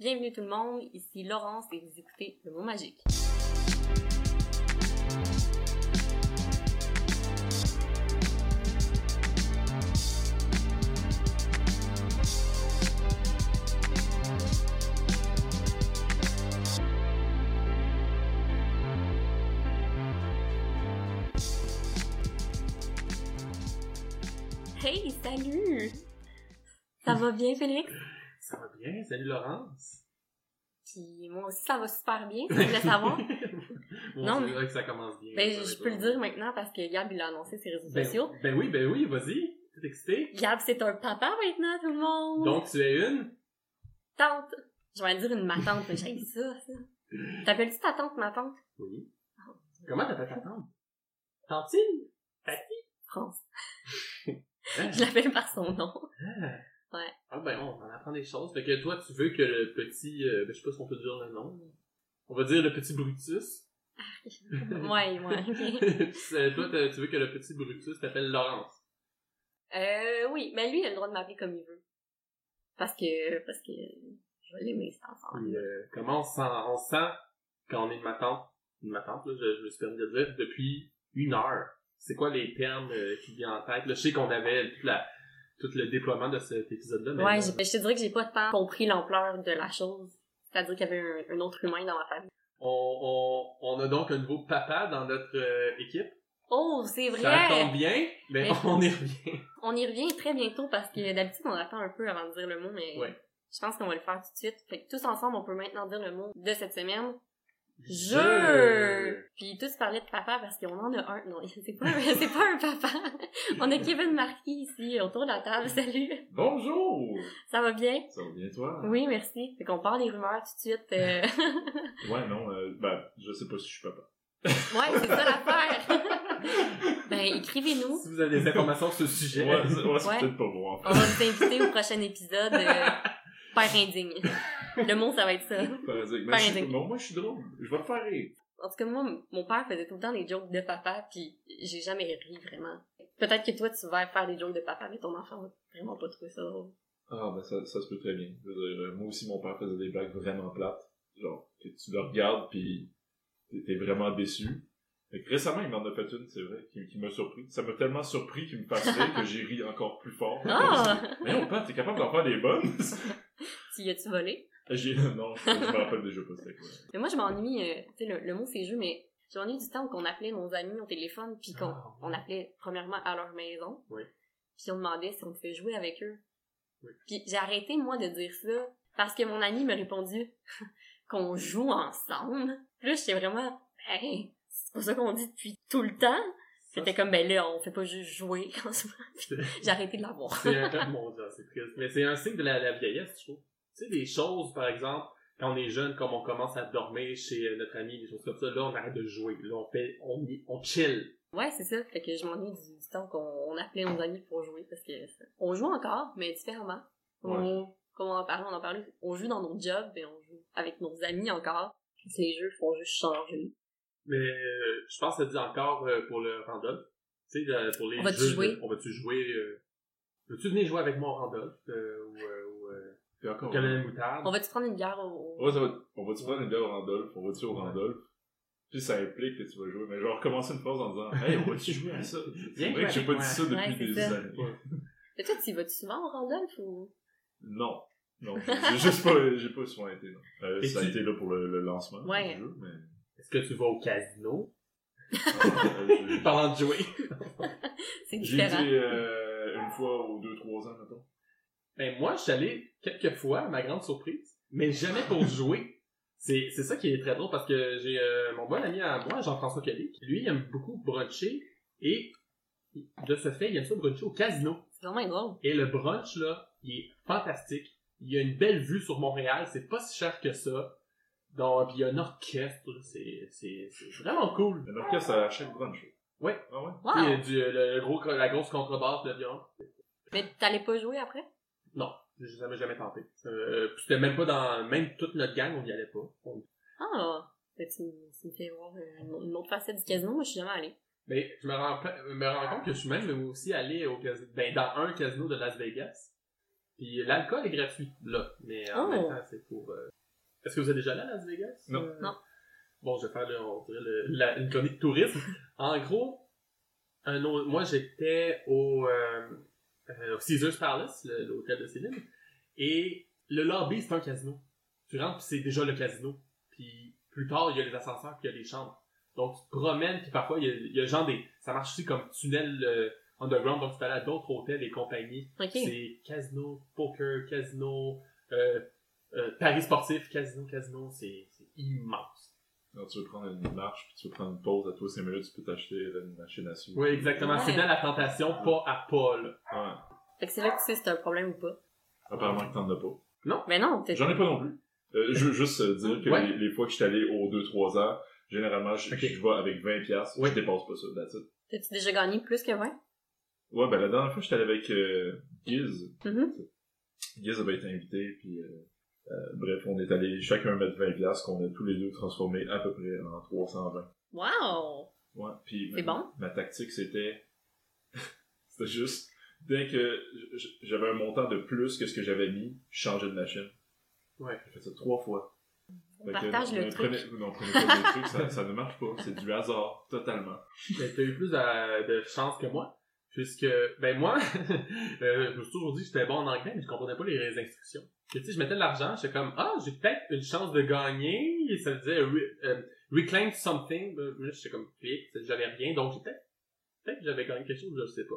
Bienvenue tout le monde, ici Laurence et vous écoutez Le Mot Magique. Hey, salut! Ça va bien, Félix? Ça va bien, salut Laurence. Puis moi aussi, ça va super bien, tu voulais savoir. Bon, Non, mais- que ça commence bien. Ben, je, peux le dire maintenant parce que Gab, il a annoncé ses réseaux Ben, sociaux. ben oui, ben oui, vas-y. T'es excité? Gab, c'est un papa maintenant, tout le monde! Donc, tu es une? Tante! Je vais dire une ma tante, mais j'ai ça, ça. T'appelles-tu ta tante ma tante? Oui. Comment t'appelles ta tante? Tantine? France. Hein? Je l'appelle par son nom. Ah. Ouais. Ah ben, on en apprend des choses. Fait que toi, tu veux que le petit... euh, ben, je sais pas si on peut dire le nom. On va dire le petit Brutus. ouais, ouais, toi, tu veux que le petit Brutus t'appelle Laurence. Euh, oui, mais lui, il a le droit de m'appeler comme il veut. Parce que, parce que, je vais l'aimer, cet enfant. Euh, comment on se sent, on se sent quand on est ma tante, ma tante, là, je, je me suis permis de le dire, depuis une heure. C'est quoi les termes euh, qui viennent en tête? Là, je sais qu'on avait toute la, tout le déploiement de cet épisode-là, mais Ouais, j'ai- je te dirais que j'ai pas tant compris l'ampleur de la chose. C'est-à-dire qu'il y avait un, un autre humain dans ma famille. on, on, on a donc un nouveau papa dans notre euh, équipe. Oh, c'est Ça tombe vrai! bien, mais Mais- on y revient. On y revient très bientôt parce que d'habitude, on attend un peu avant de dire le mot, mais Ouais. je pense qu'on va le faire tout de suite. Fait que tous ensemble, on peut maintenant dire le mot de cette semaine. Je. Je! Puis tous parlaient de papa parce qu'on en a un. Non, c'est pas un, c'est pas un papa. On a Kevin Marquis ici autour de la table. Salut! Bonjour! Ça va bien? Ça va bien toi? Oui, merci. Fait qu'on part des rumeurs tout de suite. euh. Ouais, non, euh, ben, je sais pas si je suis papa. ouais, c'est ça l'affaire. ben, écrivez-nous. Si vous avez des informations sur ce sujet, Ouais, c'est ouais, c'est Ouais. peut-être pas moi, On va vous inviter au prochain épisode. euh, Père indigne. Le mot, ça va être ça. indigne. non, moi, je suis drôle. Je vais te faire rire. En tout cas, moi, mon père faisait tout le temps des jokes de papa, puis j'ai jamais ri vraiment. Peut-être que toi, tu vas faire des jokes de papa, mais ton enfant va vraiment pas trouver ça drôle. Ah, ben, ça, ça se peut très bien. Je veux dire, euh, moi aussi, mon père faisait des blagues vraiment plates. Genre, que tu le regardes, pis t'es vraiment déçu. Fait que récemment, il m'en a fait une, c'est vrai, qui, qui m'a surpris. Ça m'a tellement surpris qu'il me rire que j'ai ri encore plus fort. Ah! Mais non, père, t'es capable d'en faire des bonnes? Tu y as-tu volé? J'ai, non, je, je me rappelle déjà pas c'était quoi. Mais moi, je m'ennuie, euh, tu sais, le, le mot c'est jeu, mais je m'ennuie du temps où on appelait nos amis au téléphone, puis qu'on Ah, on appelait premièrement à leur maison. Oui. Puis on demandait si on pouvait jouer avec eux. Oui. Puis j'ai arrêté, moi, de dire ça, parce que mon ami m'a répondu qu'on joue ensemble. Puis là, j'étais vraiment, hey, c'est pas ça qu'on dit depuis tout le temps. C'était comme, ben là, on fait pas juste jouer en ce moment. J'ai arrêté de l'avoir. C'est un mon Dieu, c'est triste. Mais c'est un signe de la, la vieillesse, je trouve. Tu sais, des choses, par exemple, quand on est jeune, comme on commence à dormir chez euh, notre ami, des choses comme ça, là, on arrête de jouer. Là, on fait, on, on chill. Ouais, c'est ça. Fait que je m'ennuie du, du temps qu'on on appelait nos amis pour jouer parce que on joue encore, mais différemment. On, comme on en parlait, on en parlait, on joue dans nos jobs et on joue avec nos amis encore. Les jeux font juste changer. Mais euh, je pense que ça dit encore euh, pour le Randolph. Tu sais, pour les On va-tu jeux. jouer? on va-tu jouer? Euh, Veux-tu venir jouer avec moi au Randolph? Euh, ou euh, ou euh, Puis encore. Moutarde? On va-tu prendre une bière au... Ouais, ça va, on va-tu prendre une bière au Randolph? On va-tu au Randolph? Puis ça implique que tu vas jouer. Mais genre, recommencer une phrase en disant, hey, on va-tu jouer à ça? C'est vrai que j'ai pas dit ça depuis des ça. années. Et toi, tu y vas-tu souvent au Randolph ou... Non. Non, j'ai juste pas, j'ai pas souvent été, non. Euh, ça a été là pour le, le lancement Ouais. du jeu, mais... Est-ce que tu vas au casino? Euh, j'ai- Parlant de jouer. C'est J'ai différent. été euh, une fois aux deux, trois ans, mettons. Ben, moi, je suis allé quelques fois, à ma grande surprise, mais jamais pour jouer. C'est, c'est ça qui est très drôle parce que j'ai euh, mon bon ami à moi, Jean-François Kelly, qui, lui, il aime beaucoup bruncher et de ce fait, il aime ça bruncher au casino. C'est vraiment drôle. Et le brunch, là, il est fantastique. Il y a une belle vue sur Montréal, c'est pas si cher que ça. Donc, puis il y a un orchestre, c'est, c'est, c'est vraiment cool. Un orchestre à chaque brunch. Ouais. Ah ouais? Tu sais, Il y a Wow! du, le, le gros, la grosse contrebasse, le violon. Mais t'allais pas jouer après? Non, j'ai jamais, jamais tenté. Euh, c'était même pas dans, même toute notre gang, on y allait pas. On- Ah! Ben, tu, me- tu me fais voir une, une autre facette du casino. Moi, je suis jamais allée. Mais je me rends, me rends compte que je suis même aussi allé au casino, ben, dans un casino de Las Vegas. Puis l'alcool est gratuit, là. Mais en Oh. même temps, c'est pour... euh, Est-ce que vous êtes déjà allé à Las Vegas? Non. Euh, Non. Bon, je vais faire, le, on dirait, le- la- une chronique tourisme. en gros, un autre- moi, j'étais au, euh, euh, Caesars Palace, l'hôtel de Céline. Et le lobby, c'est un casino. Tu rentres, puis c'est déjà le casino. Puis plus tard, il y a les ascenseurs, puis il y a les chambres. Donc, tu te promènes, puis parfois, il y a, il y a genre des... Ça marche aussi comme tunnel euh, underground, donc tu peux aller à d'autres hôtels et compagnies. C'est casino, poker, casino, euh, euh, paris sportif, casino, casino, c'est immense. Quand tu veux prendre une marche, puis tu veux prendre une pause à toi 5 minutes, tu peux t'acheter une machine à sous. Oui, exactement. Ouais. C'est dans la tentation, pas à pas, là. Ouais. Fait que c'est là que tu sais si c'est un problème ou pas. Apparemment que t'en as pas. Mais non, peut-être. J'en ai pas non plus. Euh, je veux juste dire que Ouais. les, les fois que je suis allé aux 2-3 ans, généralement, je, Ok. je vais avec 20 piastres, Ouais. je dépasse pas ça, that's it. T'as-tu déjà gagné plus que 20? Ouais, ben la dernière fois, j'étais allé avec euh, Giz. Mhm. Giz avait été invité, puis euh, bref, on est allé chacun mettre 20 piastres qu'on a tous les deux transformé à peu près en 320. Wow! Ouais, puis ma, bon? ma tactique, c'était... c'était juste, dès que j'avais un montant de plus que ce que j'avais mis, je changeais de machine. Ouais. J'ai fait ça trois fois. On Fait que, partage non, le truc. prenez- non, prenez pas le truc, ça, ça ne marche pas. C'est du hasard, totalement. Mais t'as eu plus de, de chance que moi. Puisque, ben moi, euh, je me suis toujours dit que j'étais bon en anglais, mais je comprenais pas les instructions. Que, tu sais, je mettais de l'argent, j'étais comme, ah, j'ai peut-être une chance de gagner, et ça disait, re- euh, reclaim something, Ben, là, j'étais comme, clic, j'avais rien, donc peut-être, peut-être que j'avais gagné quelque chose, je sais pas.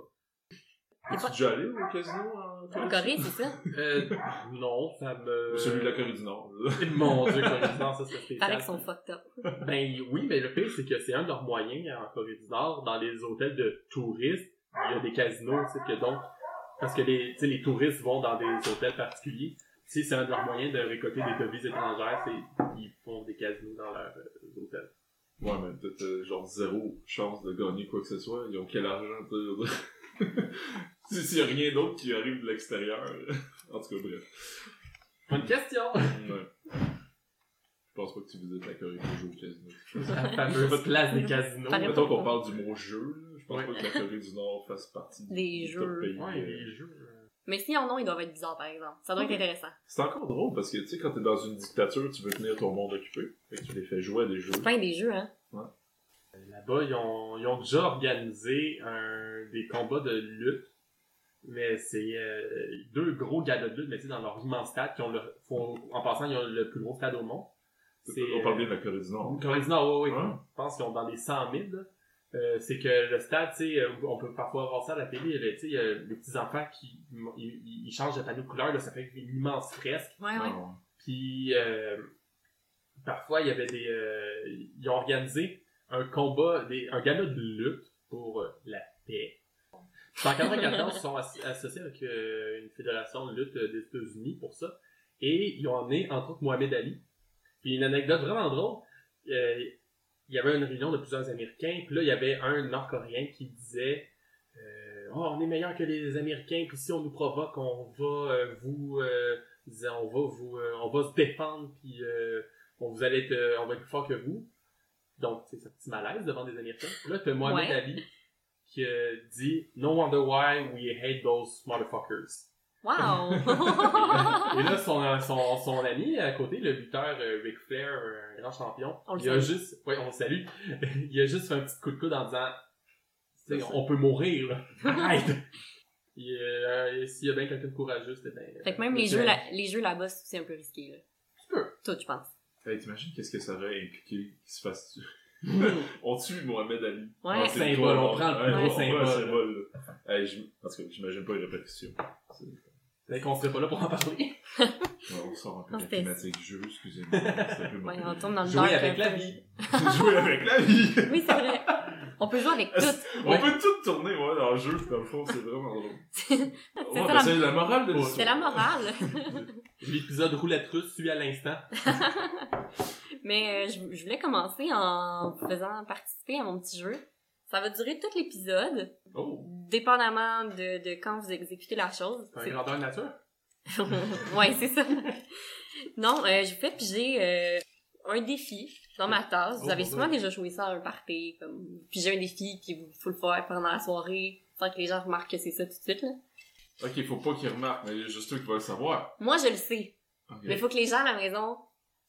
Es-tu déjà allé au casino en Corée? En Corée, c'est ça? Euh, non, ça me... Celui de la Corée du Nord. Mon dieu, Corée du Nord, ça paraît spécial. qu'ils sont fucked up. Ben oui, mais le pire, c'est que c'est un de leurs moyens en Corée du Nord, dans les hôtels de touristes, il y a des casinos, tu sais, que donc, parce que les, tu sais, les touristes vont dans des hôtels particuliers, sais, c'est un de leurs moyens de récolter des devises étrangères, c'est, ils font des casinos dans leurs euh, hôtels. Ouais, mais t'as t'as genre zéro chance de gagner quoi que ce soit. Ils ont quel argent, tu sais. Si- S'il y a rien d'autre qui arrive de l'extérieur. en tout cas, bref. Bonne question! Ouais. Je pense pas que tu visites la Corée pour jouer au casino. La fameuse place des casinos. Mettons qu'on parle du mot jeu, là. Je pense Ouais. pas que la Corée du Nord fasse partie Des du top jeux. pays. Ouais, euh. les jeux. Euh, Mais si en ont, ils doivent être bizarres, par exemple. Ça doit être intéressant. C'est encore drôle parce que, tu sais, quand t'es dans une dictature, tu veux tenir ton monde occupé. Fait que tu les fais jouer à des jeux. Pas des jeux, hein? Là-bas, ils ont, ils ont déjà organisé un, des combats de lutte. Mais c'est euh, deux gros galas de lutte, mais tu sais, dans leur immense stade, qui ont le, font- en passant, ils ont le plus gros stade au monde. On parle bien de la Corée du Nord. Corée du Nord, oui, oui. Ouais. Je pense qu'ils ont dans les 100 000, là. Euh, c'est que le stade, tu sais, euh, on peut parfois voir ça à la télé, tu sais, il y a les petits enfants qui ils, ils- changent de panneau de couleur, là, ça fait une immense fresque. Ouais, ouais. Ah, Puis euh, parfois il y avait des, euh, ils ont organisé un combat, des, un gala de lutte pour euh, la paix. Puis en 94, ils sont associés avec euh, une fédération de lutte des États-Unis pour ça, et ils ont emmené entre autres Mohamed Ali. Puis une anecdote vraiment drôle, euh, il y avait une réunion de plusieurs Américains, puis là il y avait un Nord-Coréen qui disait euh, oh on est meilleur que les Américains, puis si on nous provoque, on va euh, vous euh, on va vous on va se défendre puis on vous allez être on va être plus fort que vous. Donc c'est un petit malaise devant des américains. Là t'as Mohamed Ouais. Ali qui dit no wonder why we hate those motherfuckers Wow! et là son, son, son ami à côté le lutteur euh, Ric Flair un grand champion On le il a salue. juste ouais on le salue il a juste fait un petit coup de coude en disant Tu on peut mourir là arrête Et, euh, s'il y a bien quelqu'un de courageux c'était bien fait que même les jeux, les jeux là-bas, c'est aussi un peu risqué, là. peu. Tout, je pense. Hey, t'imagines qu'est-ce que ça aurait impliqué qu'il se fasse tuer? on tue Mohamed Ali. Ouais. C'est Symbole, toi, on prend le plus un symbole. symbole, là. Hey, parce que j'imagine pas les répétitions. Mais qu'on serait pas là pour en parler. Ouais, on sort un peu Non, de la c'était- thématique jeu, excusez-moi. Ouais, on tourne dans le Jouer dark, avec la vie. Jouer avec la vie! Oui, c'est vrai. On peut jouer avec tout. On peut tout tourner, ouais, dans le jeu, dans le fond, c'est vraiment drôle. C'est Ouais, ça ben, la- c'est la morale de C'est la l'histoire. morale. L'épisode roulette russe suit à l'instant. Mais euh, je, je voulais commencer en faisant participer à mon petit jeu. Ça va durer tout l'épisode, Oh, dépendamment de, de quand vous exécutez la chose. c'est grandeur nature? ouais, c'est ça. Non, euh, je vous fais piger euh, un défi dans ma tasse. Vous Oh, avez mon souvent déjà joué ça à un party, comme piger un défi qui vous faut le faire pendant la soirée, sans que les gens remarquent que c'est ça tout de suite. Là. Ok, faut pas qu'il remarque, mais il y a juste toi qui va le savoir. Moi, je le sais. Ok. Mais il faut que les gens à la maison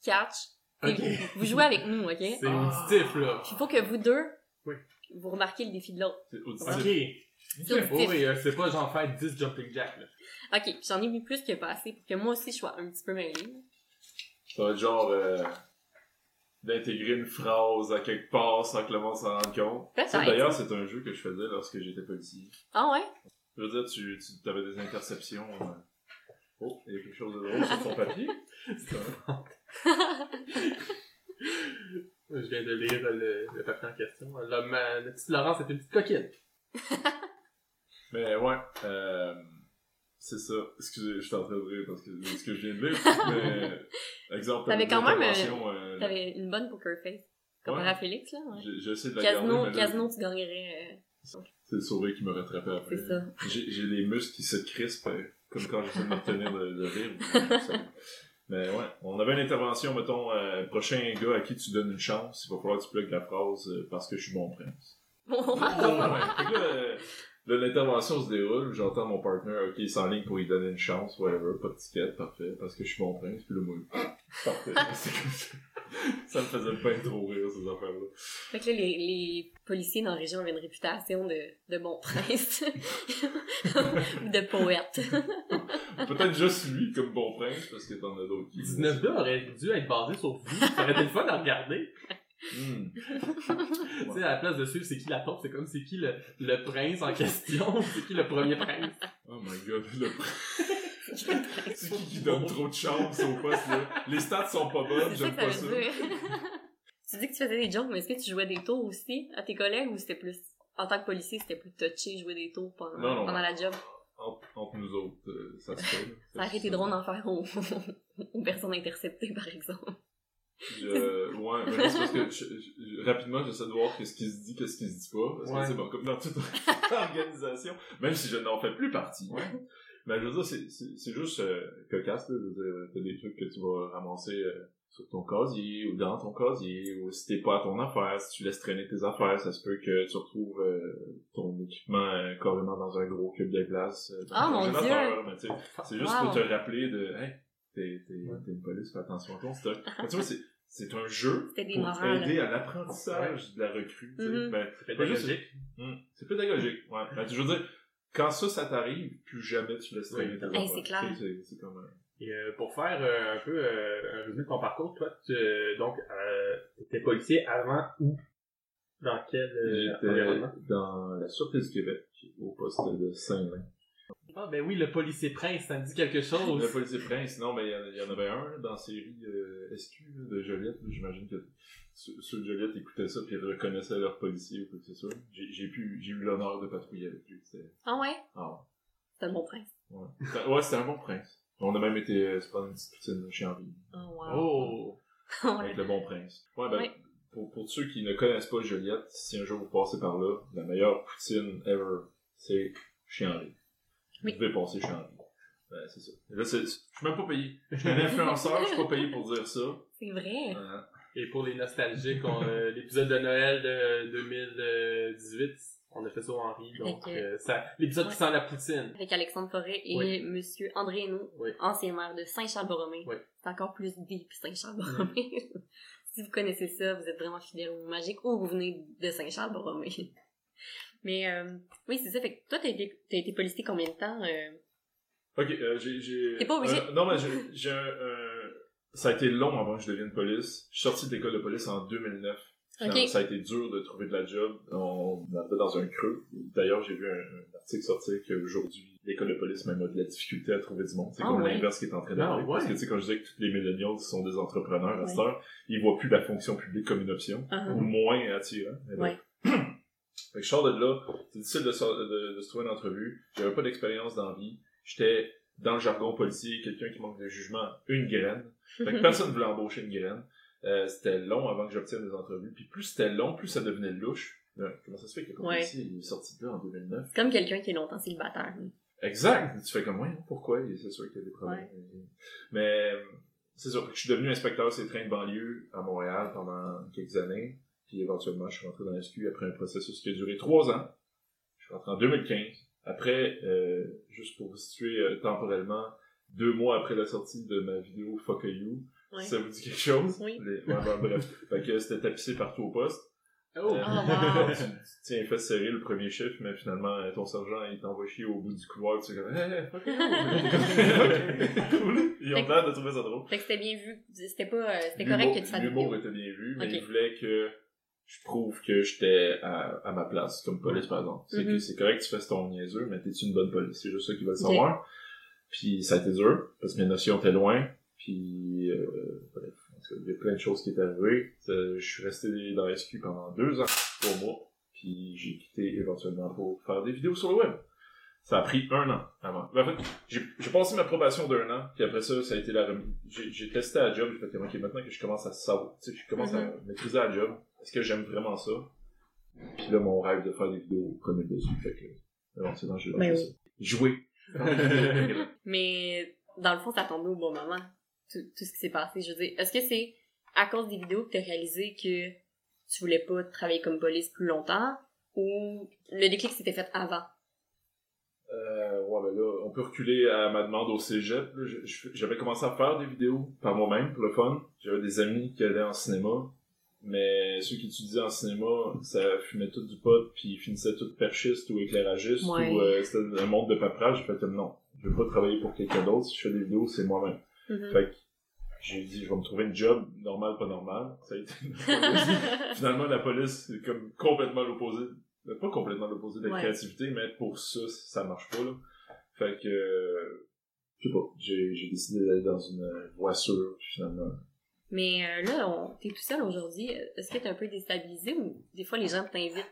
catchent. Et Ok. Vous, vous jouez avec nous, OK? C'est Ah. auditif, là. Puis il faut que vous deux, Oui. Vous remarquez le défi de l'autre. Ok. C'est. Oh oui, euh, c'est pas genre faire 10 jumping jacks, là. OK, j'en ai mis plus que pas assez pour que moi aussi je sois un petit peu mêlée. Ça va être genre euh, d'intégrer une phrase à quelque part sans que le monde s'en rende compte. Ça. D'ailleurs, c'est un jeu que je faisais lorsque j'étais policier. Ah ouais? Je veux dire, tu, tu avais des interceptions. euh. Oh, il y a quelque chose de drôle sur ton papier. Je viens de lire le, le papier en question. La petite Laurence est une petite coquine. Mais ouais, euh, c'est ça. Excusez, je suis en train de rire parce que c'est ce que je viens de lire. Mais, exemple, T'avais quand même, euh, T'avais une bonne poker face. Comparé Ouais. à Félix, là. Ouais. J'essaie de la Casino, garder, mais là, casino, tu gagnerais. euh, c'est le sauvé qui me rattrapait après. c'est ça. J'ai j'ai les muscles qui se crispent, euh, comme quand j'essaie de me retenir de, de rire. Mais ouais, on avait une intervention, mettons, euh, prochain gars à qui tu donnes une chance, il va falloir que tu plugues la phrase euh, parce que je suis bon prince. Ouais. ouais. Fait que là, euh, là, l'intervention se déroule, j'entends mon partner, ok, il s'enligne pour lui donner une chance, whatever, pas de ticket, parfait, parce que je suis bon prince, puis là, moi, parfait. C'est comme ça. Ça me faisait pas trop rire, ces affaires-là. Fait que là, les, les policiers dans la région avaient une réputation de, de bon prince. Ou de poète. Peut-être juste lui comme bon prince, parce que t'en as d'autres qui... 19 là aurait dû être basé sur vous. Ça aurait été le fun à regarder. Hmm. Tu sais, à la place de suivre c'est qui la taupe, c'est comme c'est qui le, le prince en question, c'est qui le premier prince. Oh my god, le C'est qui qui donne trop de chance au poste, là? Les stats sont pas bonnes, j'aime pas ça tu dis que tu faisais des jokes, mais est-ce que tu jouais des tours aussi à tes collègues ou c'était plus, en tant que policier, c'était plus touché jouer des tours pendant, Non, non. pendant la job? Entre, entre nous autres, euh, ça se fait. là. Ça aurait été drôle d'en faire aux, aux personnes interceptées, par exemple. Je, ouais, mais là, c'est parce que je- je- rapidement, j'essaie de voir qu'est-ce qui se dit, qu'est-ce qui se dit pas. Parce Ouais. que, c'est bon, comme dans toute organisation, même si je n'en fais plus partie. Mais je veux dire, c'est, c'est, c'est juste euh, cocasse, là. Je veux dire, t'as des trucs que tu vas ramasser euh, sur ton casier ou dans ton casier, ou si t'es pas à ton affaire, si tu laisses traîner tes affaires, ça se peut que tu retrouves euh, ton équipement euh, carrément dans un gros cube de glace. euh, Ah, mon sais, c'est juste Wow. pour te rappeler de, hey, t'es, t'es, Ouais. t'es une police, fais attention à ton stock. Mais tu vois, c'est, c'est un jeu pour morales. aider à l'apprentissage de la recrue. tu sais. Mhm. Ben, C'est pédagogique. hum, c'est pédagogique. Ouais. Ben, je veux dire, quand ça, ça t'arrive, plus jamais tu laisses traîner Oui. tes affaires. c'est clair. C'est, comme... Et euh, pour faire euh, un peu euh, un résumé de ton parcours, toi, tu, euh, donc, euh, t'étais policier avant où? Dans quel euh, environnement? dans la Sûreté du Québec, au poste de Saint-Lin. Ah ben oui, le policier prince, ça me dit quelque Le chose. policier prince, non, mais il y en- il y, en avait un dans la série euh, SQ de Joliette. J'imagine que ceux de Joliette écoutaient ça puis ils reconnaissaient leur policier ou quoi que ce soit. J'ai eu l'honneur de patrouiller avec lui. Ah ouais? ah, C'était le bon prince. ouais. C'était- ouais, c'était un bon prince. On a même été euh, se prendre une petite poutine chez Henri. Oh wow. Oh! Ouais. avec le bon prince. Ouais, ben, Ouais. pour, pour ceux qui ne connaissent pas Joliette, si un jour vous passez par là, la meilleure poutine ever, c'est chez Henri. Oui. Vous devez passer chez Henri. Ben, c'est ça. Là, c'est, je suis même pas payé. Je suis un influenceur, je suis pas payé pour dire ça. C'est vrai. Euh, Et pour les nostalgiques, on, euh, l'épisode de Noël de 2018, on a fait ça au Henri, donc euh, ça, l'épisode ouais. qui sent la poutine. Avec Alexandre Forêt et Oui. Monsieur André Hainaut, Oui. ancien maire de Saint-Charles-Borromée. Oui. C'est encore plus deep Saint-Charles-Borromée. si vous connaissez ça, vous êtes vraiment fidèle au magique ou vous venez de Saint-Charles-Borromée. Mais euh, oui, c'est ça. Fait que toi, t'as été, t'as été policier combien de temps? euh? Ok, euh, j'ai, j'ai... T'es pas obligé- euh, non, mais j'ai, j'ai un, Ça a été long avant que je devienne police. Je suis sorti de l'école de police en 2009. Ça- Ok. Ça a été dur de trouver de la job. On était dans un creux. D'ailleurs, j'ai vu un, un article sortir qu'aujourd'hui, l'école de police même a de la difficulté à trouver du monde. C'est Ah comme ouais. l'inverse qui est en train Ah d'arriver. Parce ouais. que tu sais, quand je disais que tous les millennials sont des entrepreneurs à Ouais. cette heure, ils voient plus la fonction publique comme une option. Ah, Ou moins attirant. Mais. Ouais. Fait que je sors de là, c'est difficile de, de, de se trouver une entrevue. J'avais pas d'expérience dans la vie. J'étais, dans le jargon policier, quelqu'un qui manque de jugement, une graine. Fait que personne voulait embaucher une graine. Euh, c'était long avant que j'obtienne des entrevues. Puis plus c'était long, plus ça devenait louche. Euh, comment ça se fait que le Ouais. policier il est sorti de là en 2009? C'est comme quelqu'un qui est longtemps célibataire. Exact! Tu fais comme, ouais, pourquoi? C'est sûr qu'il y a des problèmes. Mais, c'est sûr. Je suis devenu inspecteur ces trains de banlieue à Montréal pendant quelques années. Puis éventuellement, je suis rentré dans la SQ après un processus qui a duré trois ans. Je suis rentré en 2015. Après, euh, juste pour vous situer euh, temporellement, deux mois après la sortie de ma vidéo Fuck You, Ouais. ça vous dit quelque chose? Oui. Les- ouais, ouais, bref. fait que c'était tapissé partout au poste. Oh! Euh, Oh, wow. tu, tu tiens fesses serrées le premier chiffre, mais finalement, euh, ton sergent, il t'envoie chier au bout du couloir, tu es comme, hey, fuck you! cool. Ils ont l'air de trouver ça drôle. Fait que c'était bien vu. C'était pas, euh, c'était correct que tu fasses L'humour était bien vu, mais il voulait que je prouve que j'étais à, à ma place comme police, par exemple. C'est que Mhm. c'est correct que tu fasses ton niaiseux, mais t'es-tu une bonne police? C'est juste ça qu'ils veulent savoir. Puis ça a été dur, parce que mes notions étaient loin. Puis, euh, bref, il y a plein de choses qui est arrivé. Euh, je suis resté dans SQ pendant deux ans, trois mois. Puis j'ai quitté éventuellement pour faire des vidéos sur le web. Ça a pris un an avant. Ben, en fait, j'ai passé ma probation d'un an, puis après ça, ça a été la remise. J'ai testé la job, j'ai fait ok, maintenant que je commence à savoir, tu sais, je commence à maîtriser la job, est-ce que j'aime vraiment ça? Puis là, mon rêve de faire des vidéos prenait le dessus, fait que, j'ai Ben lancé oui. ça. Jouer. Mais dans le fond, ça tombé au bon moment. Tout, tout ce qui s'est passé. Je veux dire, est-ce que c'est à cause des vidéos que t'as réalisé que tu voulais pas travailler comme police plus longtemps ou le déclic s'était fait avant? Euh, ouais, ben là, on peut reculer à ma demande au cégep. J'avais commencé à faire des vidéos par moi-même, pour le fun. J'avais des amis qui allaient en cinéma. Mais ceux qui étudiaient en cinéma, ça fumait tout du pot, puis ils finissaient tout perchistes ou éclairagistes, Ouais. ou euh, c'était un monde de paperasse. Fait comme non, je veux pas travailler pour quelqu'un d'autre. Si je fais des vidéos, c'est moi-même. Mhm. Fait que j'ai dit, je vais me trouver une job normal, pas normal. Ça a été. Finalement, la police, c'est comme complètement l'opposé. Pas complètement l'opposé de la Ouais. créativité, mais pour ça, ça marche pas, là. Fait que, euh, je sais pas, j'ai, décidé d'aller dans une voie sûre, finalement. Mais euh, là, on, t'es tout seul aujourd'hui. Est-ce que t'es un peu déstabilisé ou des fois les gens t'invitent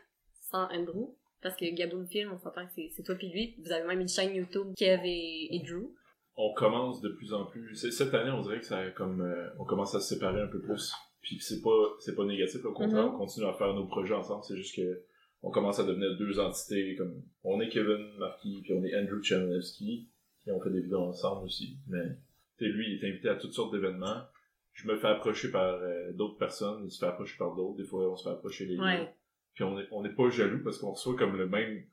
sans Andrew? Parce que Gaboon Film, on s'entend que c'est, toi puis lui. Vous avez même une chaîne YouTube, Kev et, et Drew. On commence de plus en plus, cette année, on dirait que ça a comme, euh, on commence à se séparer un peu plus. Puis c'est pas, c'est pas négatif, au contraire, Mhm. on continue à faire nos projets ensemble, c'est juste que, on commence à devenir deux entités, comme, on est Kevin Marquis, puis on est Andrew Chanelewski, puis on fait des vidéos ensemble aussi, mais, lui, il est invité à toutes sortes d'événements, je me fais approcher par euh, d'autres personnes, il se fait approcher par d'autres, des fois on se fait approcher les deux. Ouais. Puis on est, on n'est pas jaloux parce qu'on reçoit comme le même,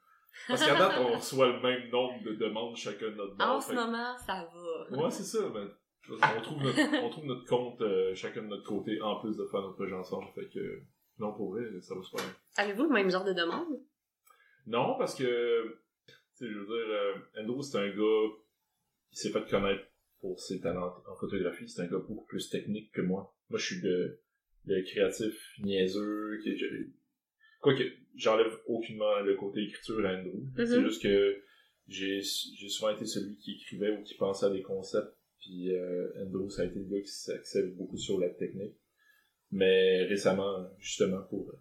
parce qu'à date, on reçoit le même nombre de demandes chacun de notre bord. En ce moment, ça va. Ouais, c'est ça, mais on trouve notre, on trouve notre compte euh, chacun de notre côté en plus de faire notre projet ensemble. Fait que, non, pour vrai, ça va super bien. Avez-vous le même genre de demande? Non, parce que, tu sais, je veux dire, euh, Andrew, c'est un gars qui s'est fait connaître pour ses talents en photographie. C'est un gars beaucoup plus technique que moi. Moi, je suis le, le créatif niaiseux, qui, quoique, j'enlève aucunement le côté écriture à Andrew. C'est Mhm. juste que j'ai, j'ai souvent été celui qui écrivait ou qui pensait à des concepts, puis euh, Andrew, ça a été le gars qui s'axait beaucoup sur la technique. Mais récemment, justement, pour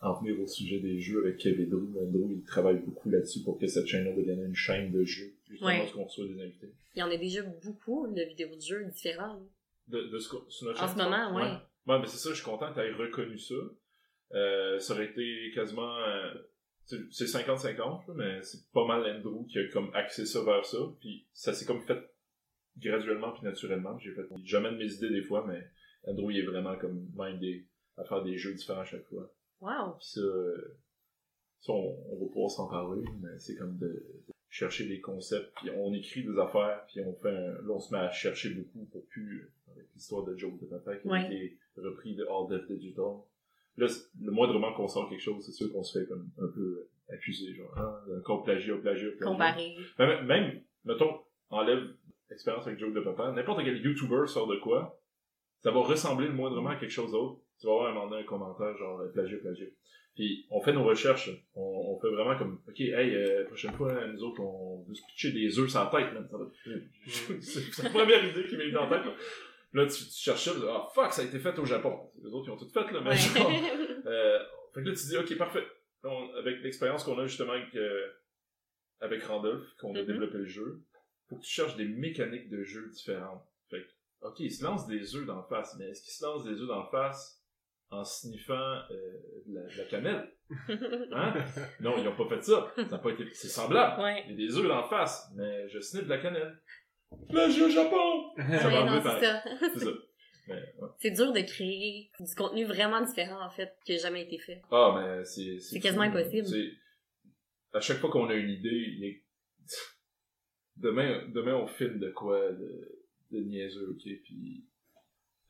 en venir au sujet des jeux avec Drew, Andrew, il travaille beaucoup là-dessus pour que cette chaîne-là devienne une chaîne de jeux, justement, Ouais. parce qu'on reçoit des invités. Il y en a déjà beaucoup de vidéos de jeux différents. De, de ce qu'on- sur notre En chaîne, ce moment, ouais. ouais. Ouais, mais c'est ça, je suis content que tu aies reconnu ça. Euh, ça aurait été quasiment... euh, c'est c'est 50-50, là, mais c'est pas mal Andrew qui a comme axé ça vers ça. Puis ça s'est comme fait graduellement puis naturellement. J'ai fait... J'amène mes idées des fois, mais Andrew, il est vraiment comme mindé à faire des jeux différents à chaque fois. Wow. Puis ça, euh, ça on, on va pouvoir s'en parler, mais c'est comme de, de chercher des concepts, puis on écrit des affaires, puis on fait un, là on se met à chercher beaucoup pour plus, euh, avec l'histoire de Joe de Papa qui Ouais. a été repris de All Death Digital. Là, le moindrement qu'on sort quelque chose, c'est sûr qu'on se fait comme un peu accuser, genre, ah, encore plagiat, plagiat, plagiat. Comparé. Même, même, mettons, enlève l'expérience avec Joke de Papa, n'importe quel YouTuber sort de quoi, ça va ressembler le moindrement à quelque chose d'autre. Tu vas avoir un moment donné un commentaire genre euh, plagiat, plagiat. Puis on fait nos recherches, on, on fait vraiment comme, ok, hey, euh, prochaine fois, nous autres, on veut se pitcher des œufs la tête. Ça va- C'est la première idée qui m'est venue en tête. Là, Là, tu, tu cherches ça, ah fuck, ça a été fait au Japon. Les autres, ils ont tout fait, là, mais genre, euh, fait que là, tu dis, ok, parfait. On- avec l'expérience qu'on a justement avec, euh, avec Randolph, qu'on a Mhm. développé le jeu, faut que tu cherches des mécaniques de jeu différentes. Fait que, ok, il se lance des œufs dans le face, mais est-ce qu'il se lance des œufs dans le face en sniffant euh, de, la, cannelle? Hein? non, ils n'ont pas fait ça. Ça a pas été, c'est semblable. ouais. Il y a des œufs dans le face, mais je sniffe de la cannelle. Plagiat au Japon! Ça Ouais, non, c'est ça. C'est ça. Mais, ouais. C'est dur de créer du contenu vraiment différent, en fait, qui a jamais été fait. Ah, mais c'est... C'est quasiment impossible. À chaque fois qu'on a une idée, il a demain, demain on filme de quoi de, de niaiseux, ok, puis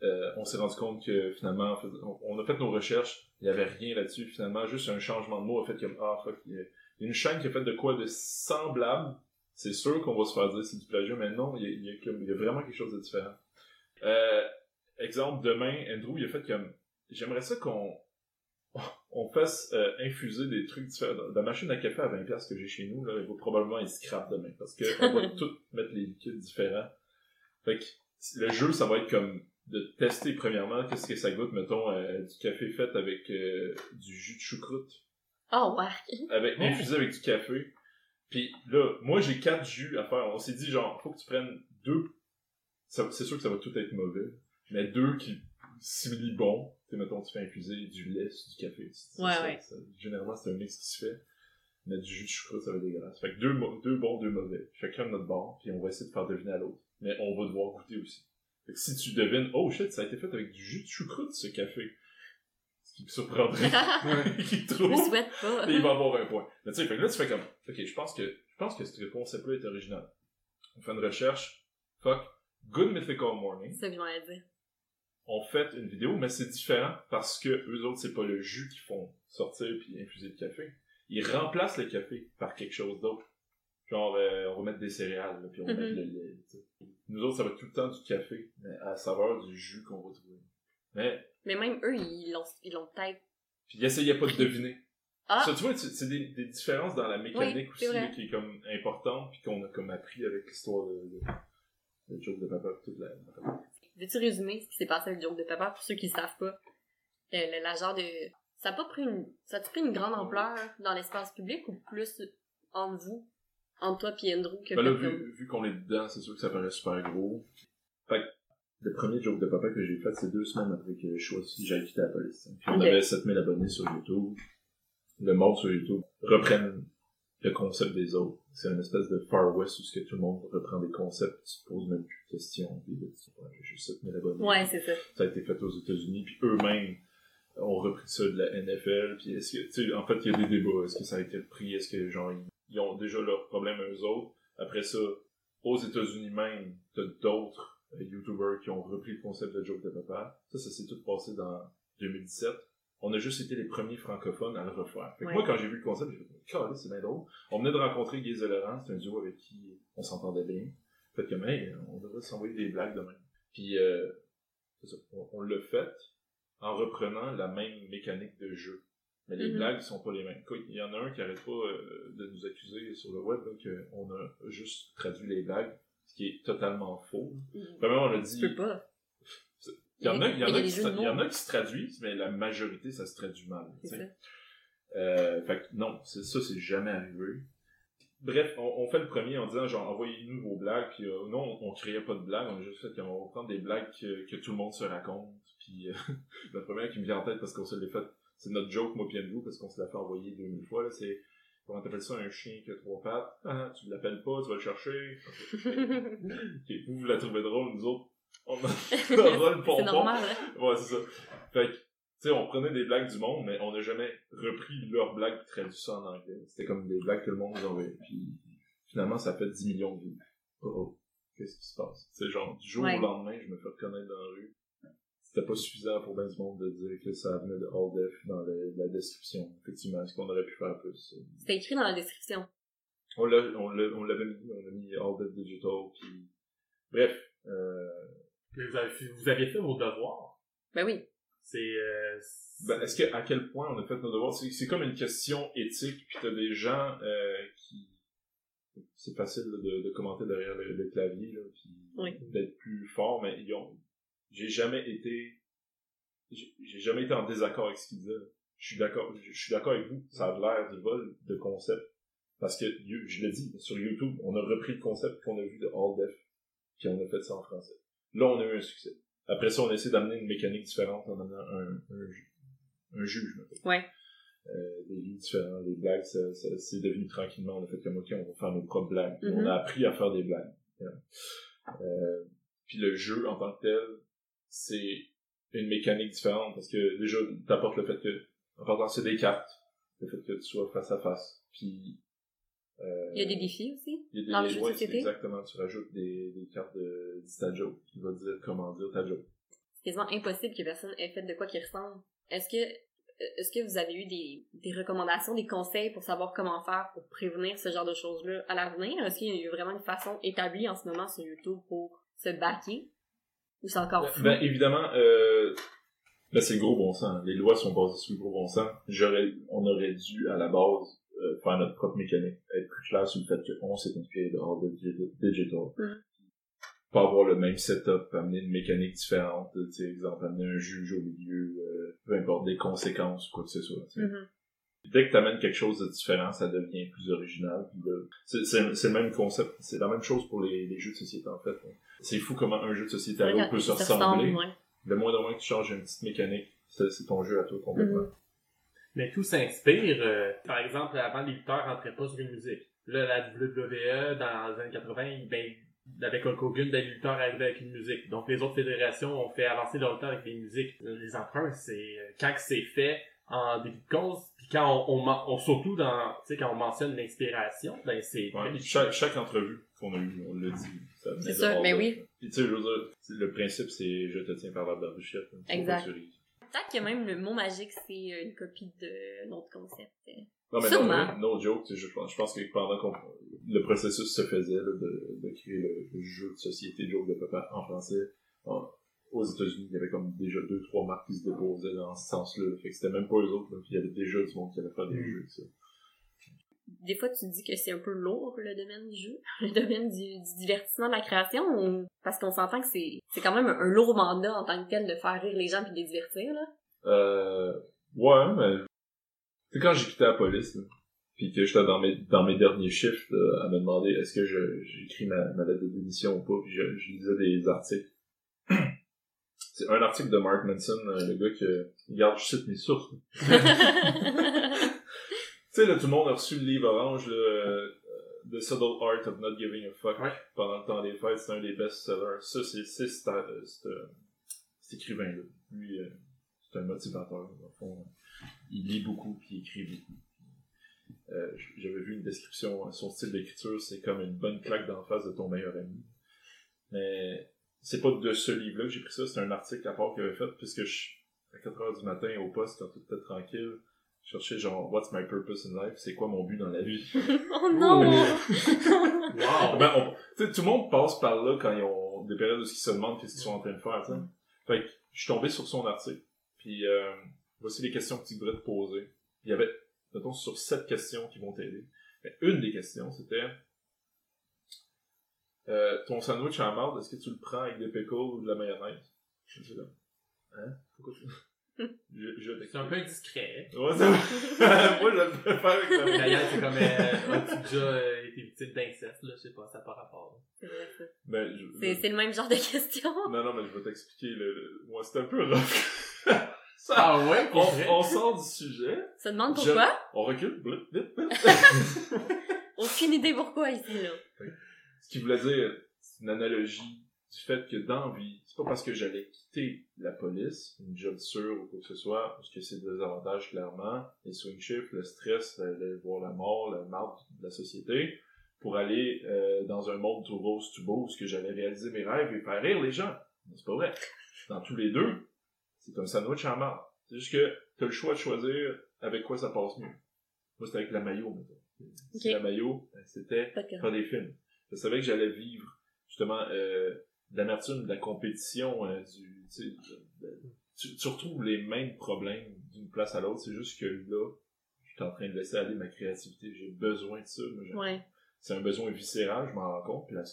euh, on s'est rendu compte que finalement, on, a fait nos recherches, il y avait rien là-dessus, finalement, juste un changement de mot a fait comme, ah, fuck, il y a une chaîne qui a fait de quoi de semblable, c'est sûr qu'on va se faire dire c'est du plagiat, mais non, il y a, il y a comme- il y a vraiment quelque chose de différent. Euh, exemple, demain, Andrew, il a fait comme, j'aimerais ça qu'on on fasse euh, infuser des trucs différents. La machine à café à 20$ piastres que j'ai chez nous, là, elle va probablement être scrap demain, parce que on va tout mettre les liquides différents. Fait que le jeu, ça va être comme de tester premièrement qu'est-ce que ça goûte, mettons, euh, du café fait avec euh, du jus de choucroute Oh, ouais. avec infusé avec du café. Puis là, moi j'ai quatre jus à faire. On s'est dit genre, faut que tu prennes deux. C'est sûr que ça va tout être mauvais, mais deux qui similent bon. Tu sais, mettons, tu fais infuser du lait sur du café. Ouais, ça- ouais. ça- généralement, c'est un mix qui se fait. Mais du jus de choucroute, ça va être dégueulasse. Fait que deux, mo- deux bons, deux mauvais. Chacun de notre bord, puis on va essayer de faire deviner à l'autre. Mais on va devoir goûter aussi. Fait que si tu devines, oh shit, ça a été fait avec du jus de choucroute, ce café. Ce qui me surprendrait qu'il Je trouve. me souhaite pas. Et il va avoir un point. Mais tu sais, fait que là, tu fais comme, ok, je pense que, je pense que ce concept-là est original. On fait une recherche, fuck, Good Mythical Morning. C'est je m'en ai dit. On fait une vidéo, mais c'est différent parce que eux autres, c'est pas le jus qu'ils font sortir puis infuser le café. Ils remplacent le café par quelque chose d'autre. Genre, euh, on va mettre des céréales, là, puis on va Mhm. mettre le lait. tu sais. Nous autres, ça va être tout le temps du café, mais à la saveur du jus qu'on va trouver. Mais, Mais même eux, ils l'ont, ils l'ont peut-être. puis ils essayaient pas de deviner. Ah! Ça, tu vois, c'est des, des différences dans la mécanique Oui, aussi là, qui est comme importante puis qu'on a comme appris avec l'histoire de, de, de Joke de Papa toute la, la- Veux-tu résumer ce qui s'est passé avec le joke de papa pour ceux qui ne savent pas? Le, le- la genre de. Ça a pas pris une. Ça a pris une grande ampleur dans l'espace public ou plus entre vous, entre toi et Andrew que Ben là, vu, vu qu'on est dedans, c'est sûr que ça paraît super gros. Fait que le premier joke de papa que j'ai fait, c'est deux semaines après que je choisi, j'ai quitté la police. Puis on Ok. avait 7000 abonnés sur YouTube. Le monde sur YouTube reprenne le concept des autres. C'est une espèce de Far West où ce que tout le monde reprend des concepts, tu te poses même plus de questions. Puis là, tu ouais, j'ai juste 7000 abonnés. Ouais, c'est ça. ça a été fait aux États-Unis, puis eux-mêmes ont repris ça de la NFL, puis est-ce que, tu sais, en fait, il y a des débats, est-ce que ça a été repris, est-ce que, genre, ils, ils ont déjà leurs problèmes eux autres, après ça, aux États-Unis même, t'as d'autres euh, YouTubers qui ont repris le concept de Joke de Papa, ça, ça s'est tout passé dans 2017, on a juste été les premiers francophones à le refaire. Fait que Ouais. moi, quand j'ai vu le concept, j'ai fait, c'est bien drôle. On venait de rencontrer Guy Laurent, c'est un duo avec qui on s'entendait bien. Fait que, hey, on devrait s'envoyer des blagues demain. Puis, euh, ça. On, on l'a fait en reprenant la même mécanique de jeu. Mais les Mhm. blagues sont pas les mêmes. Il y en a un qui arrête pas euh, de nous accuser sur le web qu'on a juste traduit les blagues, ce qui est totalement faux. Vraiment, on a dit... Tu peux pas. Il y en a, il y en Mais a, il y a qui, il y en a qui se traduisent, mais la majorité, ça se traduit mal. ça. Euh, fait que non, ça, c'est jamais arrivé. Bref, on, on fait le premier en disant genre envoyez-nous vos blagues, puis euh, non, on, on créait pas de blagues, on a juste fait qu'on va prendre des blagues que, que tout le monde se raconte. Puis euh, la première qui me vient en tête parce qu'on se l'est fait, c'est notre joke moi puis vous parce qu'on se l'a fait envoyer 2000 fois là, c'est comment t'appelles ça un chien qui a trois pattes? Ah, tu l'appelles pas, tu vas le chercher. Vous, vous la trouvez drôle, nous autres, on a le c'est pompon. normal, hein? Ouais, c'est ça. Fait que, tu sais, on prenait des blagues du monde, mais on n'a jamais repris leurs blagues et traduit ça en anglais. C'était comme des blagues que le monde nous envoyait. Puis, finalement, ça fait 10 millions de vues. Oh, qu'est-ce qui se passe? C'est genre, du jour Ouais. au lendemain, je me fais reconnaître dans la rue. C'était pas suffisant pour bien du monde de dire que ça venait de All Def dans le- la description. Effectivement, est-ce qu'on aurait pu faire plus? C'était écrit dans la description. On l'a, on l'a, on l'avait mis, on a mis All Def Digital, puis... Bref, euh, Vous avez, vous aviez fait vos devoirs. Ben oui. C'est, euh, c'est- Ben, est-ce que à quel point on a fait nos devoirs? C'est, c'est comme une question éthique puis t'as des gens euh, qui c'est facile là, de, de commenter derrière le, le clavier là, puis Oui. d'être plus fort mais ils ont j'ai jamais été j'ai, jamais été en désaccord avec ce qu'ils disaient je suis d'accord je, suis d'accord avec vous ça a l'air du vol de concept parce que je l'ai dit sur YouTube on a repris le concept qu'on a vu de All Def puis on a fait ça en français là on a eu un succès après ça on a essayé d'amener une mécanique différente en amenant un, un, un juge Ouais. euh, des livres différents, des blagues, ça, ça- c'est devenu tranquillement, on a fait comme, ok, on va faire nos propres blagues. Mhm. On a appris à faire des blagues. Euh, puis le jeu, en tant que tel, c'est une mécanique différente, parce que déjà, t'apportes le fait que, en partant, c'est des cartes, le fait que tu sois face à face. Puis, Euh, Il y a des défis aussi. il y a des- dans le jeu de société? Exactement, tu rajoutes des, des cartes de, de joke qui va dire comment dire ta joke. C'est quasiment impossible que personne ait fait de quoi qui ressemble. Est-ce que est-ce que vous avez eu des, des recommandations, des conseils pour savoir comment faire pour prévenir ce genre de choses-là à l'avenir? Est-ce qu'il y a eu vraiment une façon établie en ce moment sur YouTube pour se baquer? Ou c'est encore flou? Ben, évidemment, euh, ben, c'est le gros bon sens. Les lois sont basées sur le gros bon sens. J'aurais, on aurait dû, à la base, euh, faire notre propre mécanique, être plus clair sur le fait qu'on s'est inspiré de Hard Digi- Digital. Mhm. Pas avoir le même setup, amener une mécanique différente, tu sais, exemple, amener un juge au milieu, euh, peu importe, des conséquences quoi que ce soit. Tu. Dès que t'amènes quelque chose de différent, ça devient plus original. C'est le même concept, c'est la même chose pour les, les jeux de société en fait. C'est fou comment un jeu de société à l'autre peut se ressembler. ressemble, ouais. Le moindre moins que tu changes une petite mécanique, c'est ton jeu à toi complètement. Mhm. Mais tout s'inspire. euh, par exemple, avant, les lutteurs rentraient pas sur une musique. Là, la WWE, dans les années 80, ben, avec Hulk Hogan, ben, les lutteurs arrivaient avec une musique. Donc, les autres fédérations ont fait avancer leur lutteur avec des musiques. Les emprunts, c'est euh, quand c'est fait en début de cause, puis quand on, on, on- surtout dans, tu sais, quand on mentionne l'inspiration, ben, c'est Ouais, chaque, chaque entrevue qu'on a eue, on l'a dit. ça C'est Hall mais of- oui. Puis tu sais, je veux dire, le principe, c'est je te tiens par la barbichette. Exact. Peut-être que même le mot magique, c'est euh, une copie de notre concept. Non, mais Sûrement. non, no joke, je pense, je pense que pendant qu'on, le processus se faisait, là, de, de créer le, le jeu de société Joke de Papa en français, en- aux États-Unis, il y avait comme déjà deux, trois marques qui se déposaient dans ce sens-là. Fait que c'était même pas eux autres, là, puis il y avait déjà du monde qui allait faire des Mm. jeux, avec ça. Des fois, tu dis que c'est un peu lourd, le domaine du jeu, le domaine du, du divertissement, de la création, ou- parce qu'on s'entend que c'est c'est quand même un, un lourd mandat en tant que tel de faire rire les gens puis de les divertir, là? Euh, ouais, mais, tu sais, quand j'ai quitté la police, là, puis que j'étais dans mes, dans mes derniers chiffres, là, à me demander est-ce que je, j'écris ma, ma lettre de démission ou pas, puis je, je lisais des articles. C'est un article de Mark Manson, euh, le gars que, regarde, je cite mes sources. Tu sais, là, tout le monde a reçu le livre orange, là, euh, The Subtle Art of Not Giving a Fuck, Ouais. pendant le temps des fêtes, c'est un des best-sellers. Ça, c'est, euh, cet écrivain-là. Lui, euh, c'est un motivateur, dans le fond. Il lit beaucoup, puis il écrit beaucoup. Euh, j'avais vu une description, son style d'écriture, c'est comme une bonne claque d'en face de ton meilleur ami. Mais c'est pas de ce livre-là que j'ai pris ça, c'est un article à part qu'il avait fait, puisque je, à 4 heures du matin au poste, quand tout était tranquille, je cherchais genre, what's my purpose in life? C'est quoi mon but dans la vie? oh non! Wow! Ben, on- tu sais, tout le monde passe par là quand ils ont des périodes où ils se demandent qu'est-ce qu'ils sont en train de faire, tu sais. Fait que, je suis tombé sur son article. Puis, euh, voici les questions que tu devrais te poser. Il y avait, mettons, sur sept questions qui vont t'aider. Mais une des questions, c'était, euh, ton sandwich en marde, est-ce que tu le prends avec des pickles ou de la mayonnaise? Je suis là. Hein? Pourquoi tu... je, je C'est un peu indiscret. Ouais, c'est- Moi, je le préfère avec la D'ailleurs, c'est comme, euh, as-tu déjà euh, été victime d'inceste, là? Je sais pas, ça n'a pas rapport. C'est vrai, ça. Ben, je- C'est c'est le même genre de question. Non, non, mais je vais t'expliquer. Le, Moi, c'était un peu rough. Ça, Ah ouais? on, on sort du sujet, Ça demande Je- pourquoi? on recule, blip, blip, blip. Aucune idée pourquoi ici, là. Ce qui voulait dire, c'est une analogie du fait que dans vie, c'est pas parce que j'allais quitter la police, une job sûre ou quoi que ce soit, parce que c'est des avantages clairement, les swing shifts, le stress, le, le- voir la mort, la marde de la société, pour aller euh, dans un monde tout rose, tout beau, où ce que j'allais réaliser mes rêves et faire rire les gens. C'est pas vrai. Dans tous les deux, c'est un sandwich en marde. C'est juste que t'as le choix de choisir avec quoi ça passe mieux. Moi, c'était avec la maillot. Ok. La maillot, ben, c'était Pas des films. Je savais que j'allais vivre justement euh, de l'amertume, de la compétition, euh, du, tu, de- tu, tu retrouves les mêmes problèmes d'une place à l'autre. C'est juste que là, je suis en train de laisser aller ma créativité. J'ai besoin de ça. Ouais. C'est un besoin viscéral, je m'en rends compte. Puis là,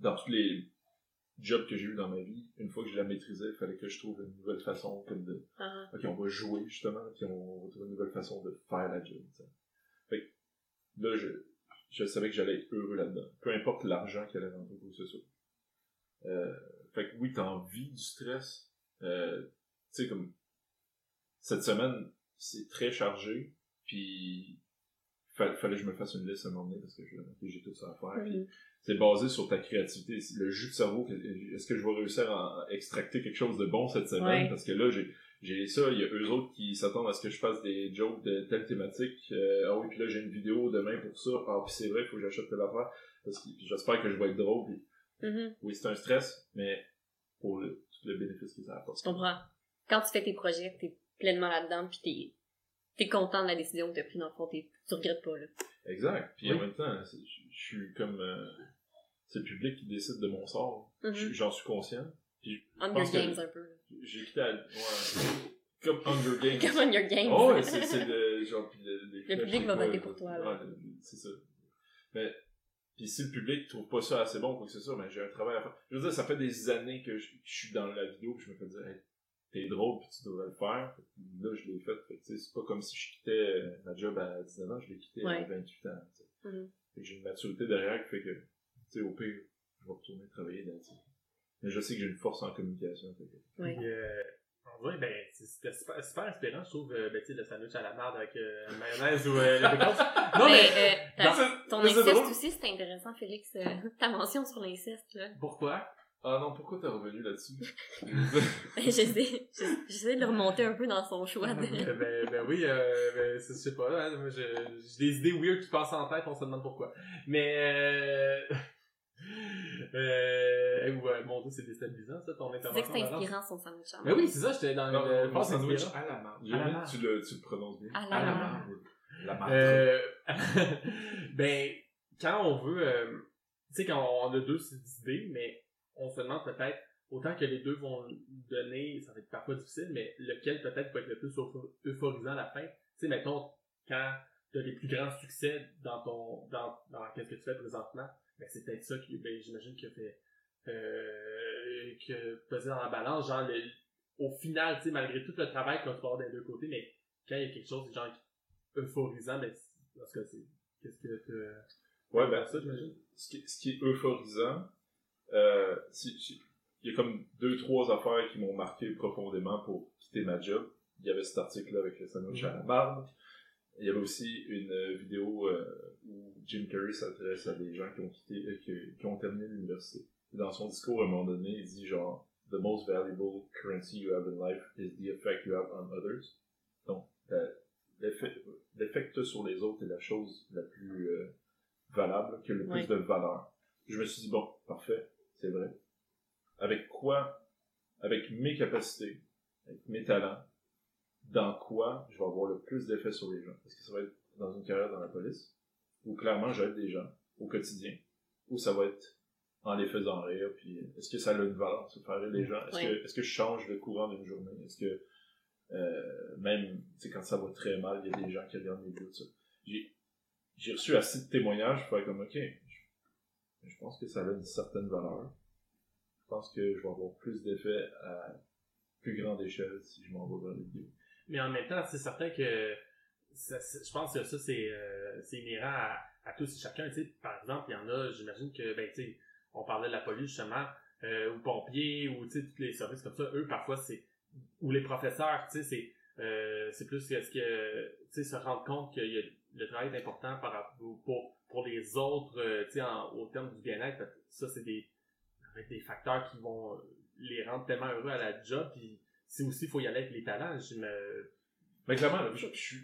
dans tous les jobs que j'ai eu dans ma vie, une fois que je la maîtrisais, il fallait que je trouve une nouvelle façon comme de Ah. ok, on va jouer, justement, puis on va trouver une nouvelle façon de faire la job, tu sais. Fait que, là, je, je savais que j'allais être heureux là-dedans. Peu importe l'argent qu'il allait rentrer ou que ce soit. Euh, fait que oui, t'as envie du stress. Euh, tu sais, comme, cette semaine, c'est très chargé, puis fa- fallait que je me fasse une liste à un moment donné, parce que j'ai tout ça à faire, Mhm. c'est basé sur ta créativité. Le jus de cerveau, est-ce que je vais réussir à extracter quelque chose de bon cette semaine? Parce que là, j'ai, j'ai ça, il y a eux autres qui s'attendent à ce que je fasse des jokes de telle thématique. Euh, ah oui, puis là j'ai une vidéo demain pour ça. Ah puis c'est vrai, il faut que j'achète telle affaire. Parce que j'espère que je vais être drôle. Puis, Mhm. oui, c'est un stress, mais pour le, tout le bénéfice que ça apporte. Je comprends. Quand tu fais tes projets, t'es pleinement là-dedans, puis t'es, t'es content de la décision que t'as prise dans le fond, t'es- tu regrettes pas, là. Exact. Puis Oui. en même temps, je suis comme euh, c'est le public qui décide de mon sort. Mhm. Je- J'en suis conscient. Hunger pense que- Games, un peu. J'ai quitté à, ouais, comme Hunger Games. Comme Hunger Games. Oh, ouais, c'est c'est le genre puis le, public va voter pour toi, là. Ouais, c'est ça. Mais puis si le public trouve pas ça assez bon, quoi que c'est ça, mais j'ai un travail à faire. Je veux dire, ça fait des années que je, je suis dans la vidéo, puis je me fais dire, hey, t'es drôle, puis tu devrais le faire. Puis là, je l'ai fait. C'est pas comme si je quittais euh, ma job à 19 ans, je l'ai quitté à Ouais. 28 ans. Mhm. Que j'ai une maturité derrière qui fait que, tu sais, au pire, je vais retourner travailler là-dessus. Mais je sais que j'ai une force en communication. Ouais. Puis, euh, on dirait, ben, c'est- c'était super, super inspirant, je trouve, euh, ben, tu sais, le sandwich à la merde avec euh, la mayonnaise ou euh, le bacon. Non, mais, mais, euh, ton inceste drôle. aussi, c'était intéressant, Félix. euh, ta mention sur l'inceste, là. pourquoi? Ah non, pourquoi t'es revenu là-dessus? J'essaie, j'essaie de le remonter un peu dans son choix. De... Euh, ben, ben oui, euh, ben, je sais pas, hein, moi, je- j'ai des idées weird qui passent en tête, on se demande pourquoi. Mais, euh, euh, ouais, mon dieu, c'est déstabilisant, ça, ton C'est ça que intervention. c'est inspirant, son sandwich. à Mais oui, c'est ça, j'étais dans Non, le mon phase sandwich à la la que tu le, tu le prononces bien. À la À marde. La marde. Euh, ben, quand on veut, euh, tu sais, quand on a deux idées, mais on se demande peut-être, autant que les deux vont donner, ça va être parfois difficile, mais lequel peut-être va être le plus eupho- euphorisant à la fin? Tu sais, mettons, quand tu as les plus grands succès dans ton, dans, dans qu'est-ce que tu fais présentement, ben c'est peut-être ça qui, ben, j'imagine, qui a fait, euh, dans la balance, genre, au final, tu sais, malgré tout le travail qu'on avoir des deux côtés, mais quand il y a quelque chose, genre, euphorisant, c'est- parce que c'est, qu'est-ce que tu, Ouais, ben, ça, j'imagine? ce qui, ce qui est euphorisant, euh, il y a comme deux, trois affaires qui m'ont marqué profondément pour quitter ma job. Il y avait cet article-là avec le sandwich à. Il y avait aussi une euh, vidéo euh, où Jim Carrey s'adresse à des gens qui ont quitté, euh, qui, qui ont terminé l'université. Dans son discours, à un moment donné, il dit genre, The most valuable currency you have in life is the effect you have on others. Donc, l'effet l'effet que tu as sur les autres est la chose la plus euh, valable, qui a le plus de valeur. Je me suis dit, bon, parfait, c'est vrai. Avec quoi, avec mes capacités, avec mes talents, dans quoi je vais avoir le plus d'effet sur les gens? Est-ce que ça va être dans une carrière dans la police? Ou clairement, j'aide des gens au quotidien? Ou ça va être en les faisant rire? Puis est-ce que ça a une valeur, ça faire rire les gens? Est-ce que, est-ce que je change le courant d'une journée? Est-ce que, euh, même, sais, quand ça va très mal, il y a des gens qui regardent mes vidéos, ça. J'ai, j'ai reçu assez de témoignages pour faire comme, ok, je, je pense que ça a une certaine valeur. Je pense que je vais avoir plus d'effet à plus grande échelle si je m'en vais vers les vidéos. Mais en même temps, c'est certain que je pense que ça, c'est euh, inhérent à, tous et chacun. Tu sais, par exemple, il y en a, j'imagine que, ben, tu sais, on parlait de la police justement, euh, ou pompiers, ou tu sais, tous les services comme ça, eux, parfois, c'est. Ou les professeurs, tu sais, c'est. euh, c'est plus que ce que tu sais se rendre compte que y a- le travail est important pour pour les autres euh, tu sais au terme du bien-être ça c'est des des facteurs qui vont les rendre tellement heureux à la job c'est aussi faut y aller avec les talents je me Mais clairement, là, je, je suis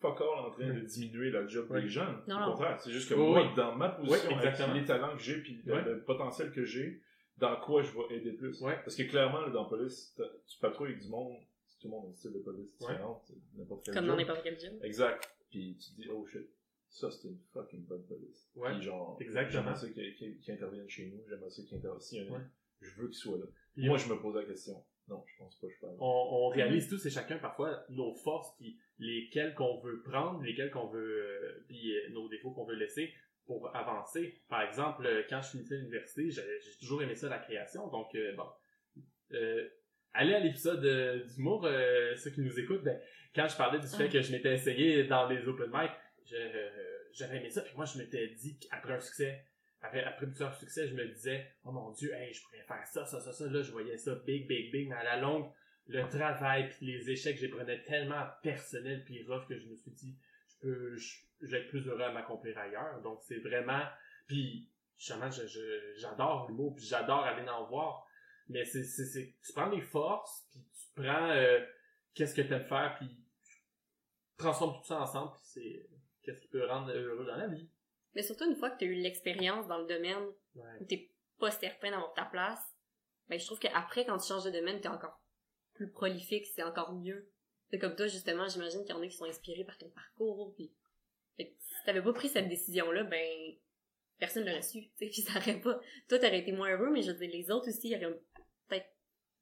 fuck all en train de diminuer la job Ouais. des gens. Non, Au non. contraire, c'est juste que Oui, moi, oui. dans ma position, Oui, avec les talents que j'ai, puis le, Ouais. le potentiel que j'ai, dans quoi je vais aider plus? Ouais. Parce que clairement, là, dans la police, tu patrouilles avec du monde, tout le monde a un style de police différent, c'est n'importe quel Comme job. dans n'importe quel gym. Exact. Puis tu te dis, oh shit, ça c'est une fucking bonne police. Ouais, Puis genre, exactement. j'aimerais ça qu'ils qu'ils interviennent chez nous, j'aimerais ça qu'ils interviennent. A, Ouais. je veux qu'ils soient là. Puis Moi, je me pose la question. Non, je pense pas que je parle. on, on réalise tous et chacun parfois nos forces puis lesquelles qu'on veut prendre, lesquelles qu'on veut euh, puis euh, nos défauts qu'on veut laisser pour avancer. Par exemple, euh, quand je finissais l'université, j'ai j'ai toujours aimé ça la création, donc euh, bon. Euh, allez à l'épisode euh, d'humour, euh, ceux qui nous écoutent, ben, quand je parlais du fait que je m'étais essayé dans les open mic, je, euh, j'avais aimé ça, puis moi je m'étais dit qu'après un succès, après, après plusieurs succès, je me disais, oh mon dieu, hey, je pourrais faire ça, ça, ça, ça, là, je voyais ça big, big, big, mais à la longue, le travail puis les échecs, je les prenais tellement personnels puis rough que je me suis dit, je peux, je, vais être plus heureux à m'accomplir ailleurs. Donc c'est vraiment, puis justement, je, je- j'adore l'humour puis j'adore aller en voir. Mais c'est, c'est, tu prends les forces puis tu prends euh, qu'est-ce que t'aimes faire, puis transforme tout ça ensemble, puis c'est qu'est-ce qui peut rendre heureux dans la vie. Mais surtout une fois que tu as eu l'expérience dans le domaine Ouais. où t'es pas certain d'avoir ta place, ben je trouve qu'après, quand tu changes de domaine, t'es encore plus prolifique, c'est encore mieux. C'est comme toi, justement, j'imagine qu'il y en a qui sont inspirés par ton parcours, puis fait que si t'avais pas pris cette décision-là, ben personne l'aurait su, tu sais, puis ça aurait pas... Toi, t'aurais été moins heureux, mais je veux dire, les autres aussi, il y aurait peut-être...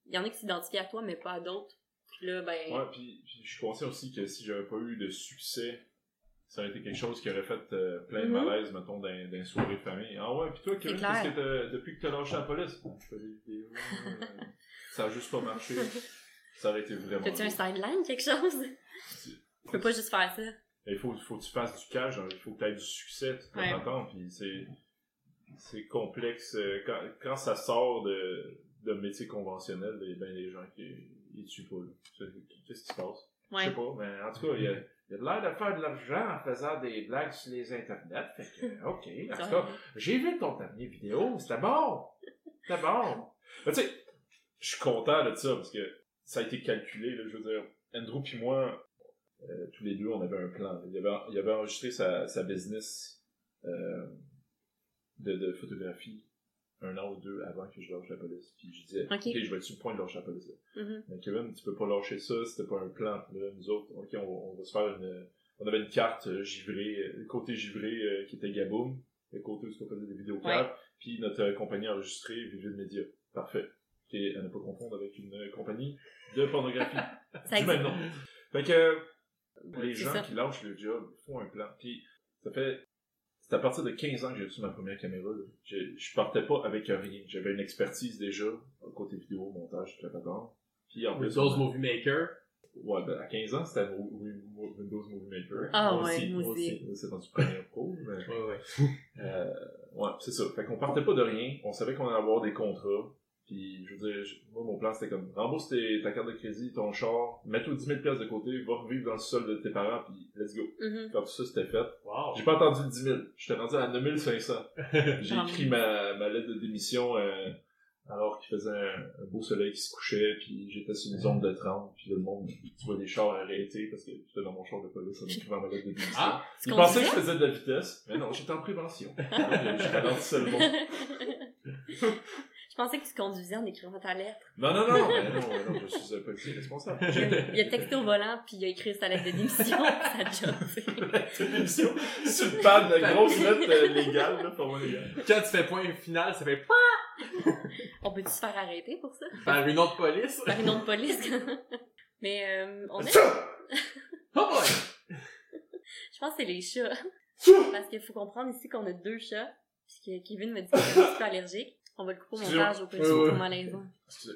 Il y en a qui s'identifiaient à toi, mais pas à d'autres. Puis là, ben... Ouais, puis, puis je suis conscient aussi que si j'avais pas eu de succès, ça aurait été quelque chose qui aurait fait euh, plein de Mhm. malaise, mettons, dans une soirée de famille. Ah ouais, puis toi, Kevin, qu'est-ce que t'as- depuis que t'as lâché la police? Je fais des vidéos, euh, ça a juste pas marché. Ça aurait été vraiment. T'as-tu un sideline, quelque chose? Tu peux pas juste faire ça. Il faut, faut que tu fasses du cash, genre, il faut que tu aies du succès, tu Ouais. t'entends, puis c'est, c'est complexe. euh, Quand, quand ça sort de, de métier conventionnel, il y a bien des gens qui ils tuent pas. Qu'est-ce qui se passe? Je sais pas, mais en tout cas, il y a, il a de l'air de faire de l'argent en faisant des blagues sur les internets. Fait que, ok. En tout cas, j'ai vu ton dernier vidéo, c'était bon! C'était bon! Tu sais, je suis content de ça parce que ça a été calculé, là, je veux dire. Andrew puis moi, euh, tous les deux, on avait un plan. Il avait, il avait enregistré sa, sa business euh, de, de photographie un an ou deux avant que je lâche la police. Puis je disais, Ok. ok, je vais être sur le point de lâcher la police. là. Mhm. Mais Kevin, tu peux pas lâcher ça, c'était pas un plan. Là, nous autres, ok, on, on va se faire une. On avait une carte euh, givrée, euh, le côté givré euh, qui était Gaboom, le côté où on faisait des vidéos Ouais. puis notre euh, compagnie enregistrée, Vivid Media. Parfait. Ok, à ne pas confondre avec une euh, compagnie de pornographie. Ça du même nom. Fait que les gens ça. qui lâchent le job font un plan. Puis ça fait c'est à partir de 15 ans que j'ai reçu ma première caméra. Là. Je, je partais pas avec rien. J'avais une expertise déjà, côté vidéo, montage, patente. Puis en plus, Windows Movie Maker? ouais, ben, à 15 ans, c'était Windows Movie Maker. Ah Moi ouais, aussi, moi aussi. C'est dans du premier pro, mais... Ouais, ouais. Euh, ouais, c'est ça. Fait qu'on partait pas de rien. On savait qu'on allait avoir des contrats. Puis, je veux dire, moi, mon plan, c'était comme, rembourse tes- ta carte de crédit, ton char, mets-toi 10 000 piastres de côté, va revivre dans le sol de tes parents, puis let's go. Mhm. Quand tout ça, c'était fait. Wow. J'ai pas entendu le 10 000. J'étais rendu à 9 500. J'ai écrit ma, ma lettre de démission euh, alors qu'il faisait un, un beau soleil qui se couchait, puis j'étais sur une zone de 30, puis le monde, tu vois des chars arrêtés parce que j'étais dans mon char de police en écrivant ma lettre de démission. Ah! Tu Ils pensaient que je faisais de la vitesse, mais non, j'étais en prévention. je je ralentissais le monde. Je pensais que tu conduisais en écrivant ta lettre. Non, non, non, mais non, mais non, je suis un policier responsable. Il a texté au volant, puis il a écrit sa lettre de démission, sa job, tu sais. C'est une émission sur une panne de grosse lettre euh, légale, là, pour moi, légal. Quand tu fais point final, ça fait On peut-tu se faire arrêter pour ça? par une autre police. Par une autre police? Mais euh, on est... Oh boy! Je pense que c'est les chats. Parce qu'il faut comprendre ici qu'on a deux chats, puisque Kevin m'a dit qu'il était un petit peu allergique. On va le couper au montage au où Ouais, malaisant. Excusez,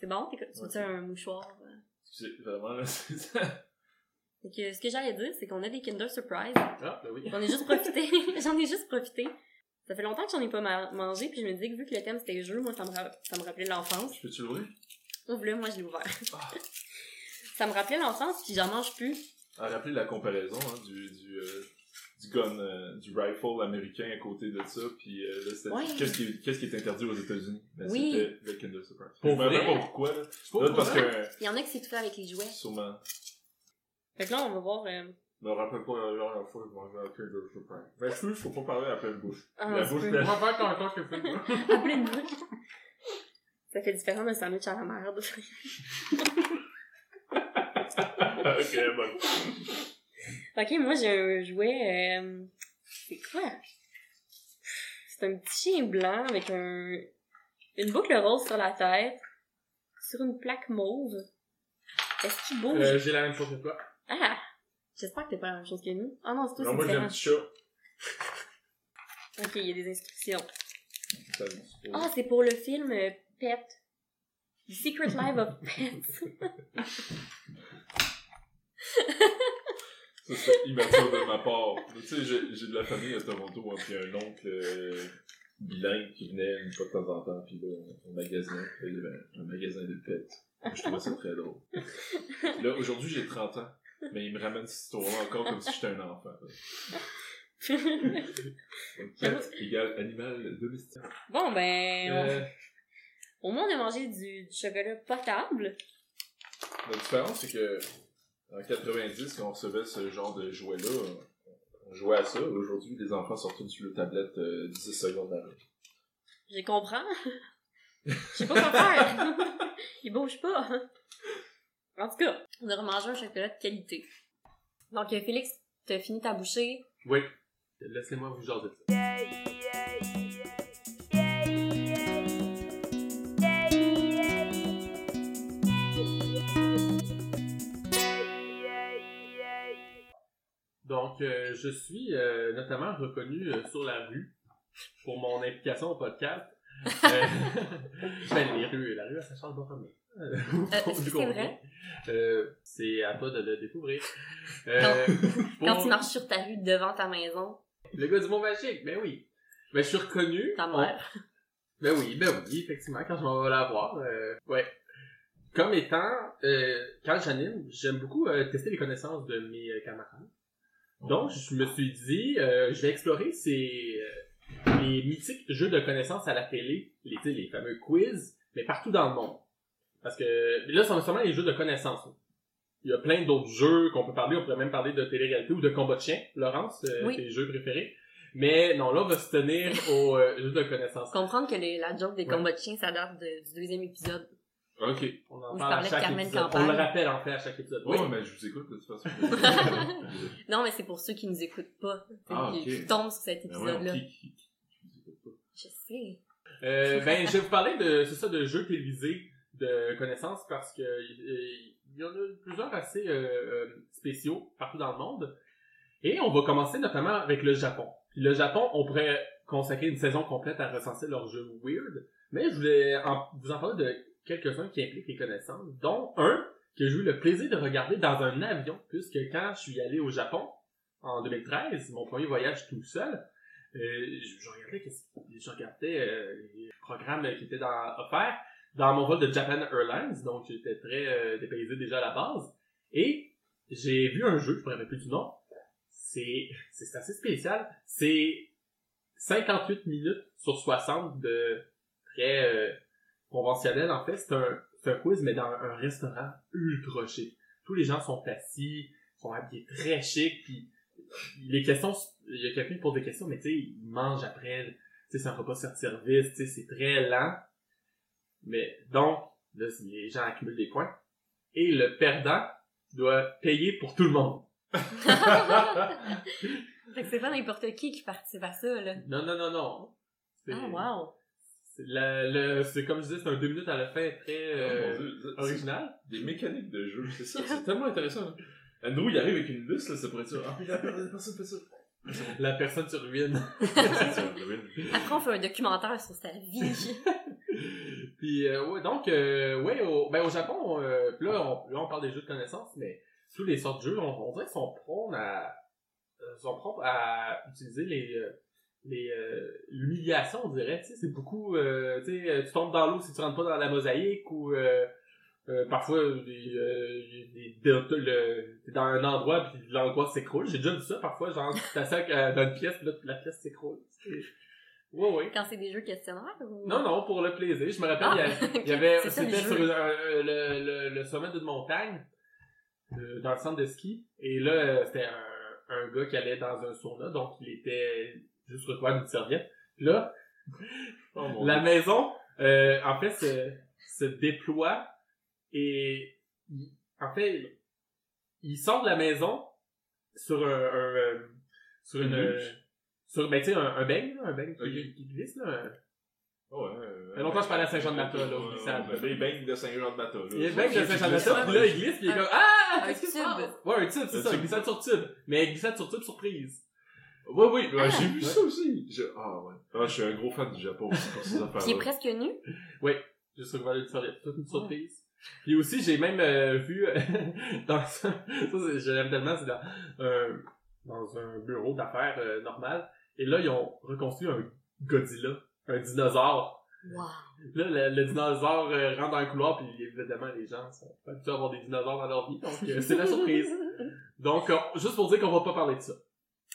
C'est bon? Tu veux-tu un mouchoir? euh? excusez, vraiment, là, c'est ça. Ce que j'allais dire, c'est qu'on a des Kinder Surprise. Ah, ben oui. J'en ai juste profité. j'en ai juste profité. Ça fait longtemps que j'en ai pas ma- mangé, puis je me disais que vu que le thème c'était jeu, moi ça me, ça me rappelait l'enfance. Peux-tu l'ouvrir? Ouvre-le, moi je l'ai ouvert. Ah. Ça me rappelait l'enfance, puis j'en mange plus. À rappeler la comparaison hein, du, du, euh, du gun, euh, du rifle américain à côté de ça, puis euh, là, c'était Ouais. qu'est-ce qui, qu'est-ce qui est interdit aux États-Unis? Ben, Oui. C'était le Kinder Surprise. Pour je me pourquoi, là. C'est pas Là, parce pour que, Il y en a qui s'est tout fait avec les jouets. sûrement, Fait que là, on va voir. euh, je me rappelle pas la dernière fois que je mangeais un Kinder Surprise. Ben, je faut pas parler à pleine bouche. Ah, la bouche pleine. On va faire quand quand que fait. à pleine bouche. Ça fait différent d'un sandwich à la merde. ok, bon. Ok, moi j'ai un jouet. euh, C'est quoi? C'est un petit chien blanc avec un une boucle rose sur la tête, sur une plaque mauve. Est-ce qu'il bouge? Euh, J'ai la même chose que toi. Ah! J'espère que t'es pas la même chose que nous. Ah non, c'est toi, Non, moi, j'ai un petit chat. Ok, il y a des inscriptions. Ah, c'est pour le film euh, Pet. The Secret Life of Pets. Ça, c'est immature de ma part. Tu sais, j'ai j'ai de la famille à Toronto, hein, puis un oncle euh, bilingue qui venait une fois de temps en temps, puis là, on, magasinait. Puis il y avait un, magasin de pets. Je trouvais ça très drôle. Là, aujourd'hui, j'ai 30 ans, mais il me ramène cette histoire-là encore comme si j'étais un enfant. Donc, pet égale animal domestique. bon, ben, on, Euh, Au moins, on a mangé du, du chocolat potable. La différence, c'est que en 90, quand on recevait ce genre de jouet-là, on jouait à ça. Aujourd'hui, les enfants sortent sur le tablette euh, 10 secondes après. Je comprends. Je sais pas quoi faire. Il bouge pas. En tout cas, on a remangé un chocolat de qualité. Donc, euh, Félix, t'as fini ta bouchée. Oui. Laissez-moi vous jaser de ça. Donc, euh, je suis euh, notamment reconnu euh, sur la rue pour mon implication au podcast. Euh, ben, les rues, la rue Borromée. Euh, est-ce que c'est vrai? Euh, c'est à toi de le découvrir. Euh, Quand tu marches sur ta rue devant ta maison, Le gars du mot magique, ben oui. Ben, je suis reconnu. ta mère. Ben oui, ben oui, effectivement, quand je m'en vais la voir. euh, ouais. Comme étant, euh, quand j'anime, j'aime beaucoup euh, tester les connaissances de mes euh, camarades. Donc, je me suis dit, euh, je vais explorer ces euh, les mythiques jeux de connaissances à la télé, les, les fameux quiz, mais partout dans le monde. Parce que là, c'est seulement les jeux de connaissances. Il y a plein d'autres jeux qu'on peut parler. On pourrait même parler de télé-réalité ou de combat de chien. Laurence, euh, Oui. tes jeux préférés. Mais non, là, on va se tenir aux euh, jeux de connaissances. Comprendre que les- la joke des Ouais. combats de chiens, ça date de- du deuxième épisode. Ok. On en parle à chaque Carmen épisode. Campagne. On le rappelle en fait à chaque épisode. Ouais, Oui. mais je vous écoute de toute façon. Non, mais c'est pour ceux qui nous écoutent pas. Ah, qui, ok. qui tombent sur cet Ben ouais, épisode-là. qui, qui, qui, je vous écoute pas? Je sais. Euh, ben, je vais vous parler de, c'est ça, de jeux télévisés de connaissances parce que euh, il y en a plusieurs assez euh, euh, spéciaux partout dans le monde. Et on va commencer notamment avec le Japon. Puis le Japon, on pourrait consacrer une saison complète à recenser leurs jeux weird, mais je voulais en- vous en parler de quelques-uns qui impliquent les connaissances, dont un que j'ai eu le plaisir de regarder dans un avion, puisque quand je suis allé au Japon en 2013, mon premier voyage tout seul, euh, je, je regardais, je regardais euh, les programmes qui étaient dans, offerts dans mon vol de Japan Airlines, donc j'étais très euh, dépaysé déjà à la base. Et j'ai vu un jeu, je me rappelle plus du nom. C'est c'est assez spécial. C'est 58 minutes sur 60 de très euh, conventionnel. En fait, c'est un, un quiz, mais dans un restaurant ultra chic. Tous les gens sont assis, sont habillés très chic, puis les questions, il y a quelqu'un qui pose des questions, mais tu sais, ils mangent après, tu sais, c'est un repas sur service, tu sais, c'est très lent. Mais donc, là, les gens accumulent des points. Et le perdant doit payer pour tout le monde. Fait que c'est pas n'importe qui qui participe à ça, là. Non, non, non, non. C'est, Ah, wow. C'est, la- le- c'est comme je disais, c'est un deux minutes à la fin très euh, Oh, original. Des mécaniques de jeu, c'est ça, c'est tellement intéressant. hein. Andrew, il arrive avec une liste, là, ça pourrait être ça. Ah, puis la la personne fait ça. La personne se ruine. Après, on fait un documentaire sur sa vie. Puis euh, ouais, donc euh, ouais, au, ben au Japon, euh, là, on, là on parle des jeux de connaissances, mais tous les sortes de jeux, on, on dirait qu'ils sont prônes à euh, sont prônes à utiliser les euh, les euh, l'humiliation, on dirait. Tu sais, c'est beaucoup, euh, tu sais, euh, tu tombes dans l'eau si tu rentres pas dans la mosaïque ou euh, euh, parfois des, euh, des, des- le- t'es dans un endroit puis l'angoisse s'écroule. J'ai déjà vu ça parfois, genre tu euh, dans une pièce puis là la pièce s'écroule. Ouais ouais. Quand c'est des jeux questionnaires ou... Non, non, pour le plaisir. Je me rappelle, Ah, il y a- avait, ça, c'était sur le, le, le sommet d'une montagne, euh, dans le centre de ski. Et là, c'était un, un gars qui allait dans un sauna, donc il était juste recouvert d'une serviette. Puis là, Oh, la Dieu. maison, euh, en fait, se, se déploie et, il- en fait, il sort de la maison sur un, un, euh, sur Une une, sur, ben, tu sais, un, un beigne, là, un beigne qui, Ok. qui glisse, là, un- Oh, ouais, euh, fait longtemps que je parlais à Saint-Jean-de-Mata, là, ouais, ben, Les beignes de Saint-Jean-de-Mata, là. Il y a le mec de Saint-Jean-Baptiste, puis là, il glisse, puis il est comme, ah, qu'est-ce qui se tube. passe? Ouais, un tube, c'est ça, glissade sur tube. Mais glissade sur tube surprise. Oui, oui, ben, Ah. j'ai vu Ouais. ça aussi. Je... Ah, ouais. Ah, je suis un gros fan du Japon aussi pour ces affaires Qui est presque nu. Juste recouvert d'une serviette, toute une surprise. Puis aussi, j'ai même euh, vu, dans ça, ça je l'aime tellement, c'est dans, euh, dans un bureau d'affaires euh, normal. Et là, ils ont reconstruit un Godzilla, un dinosaure. Wow. Là, le, le dinosaure rentre dans un couloir, puis évidemment, les gens sont pas habitués à avoir des dinosaures dans leur vie, donc c'est la surprise. Donc, juste pour dire qu'on va pas parler de ça.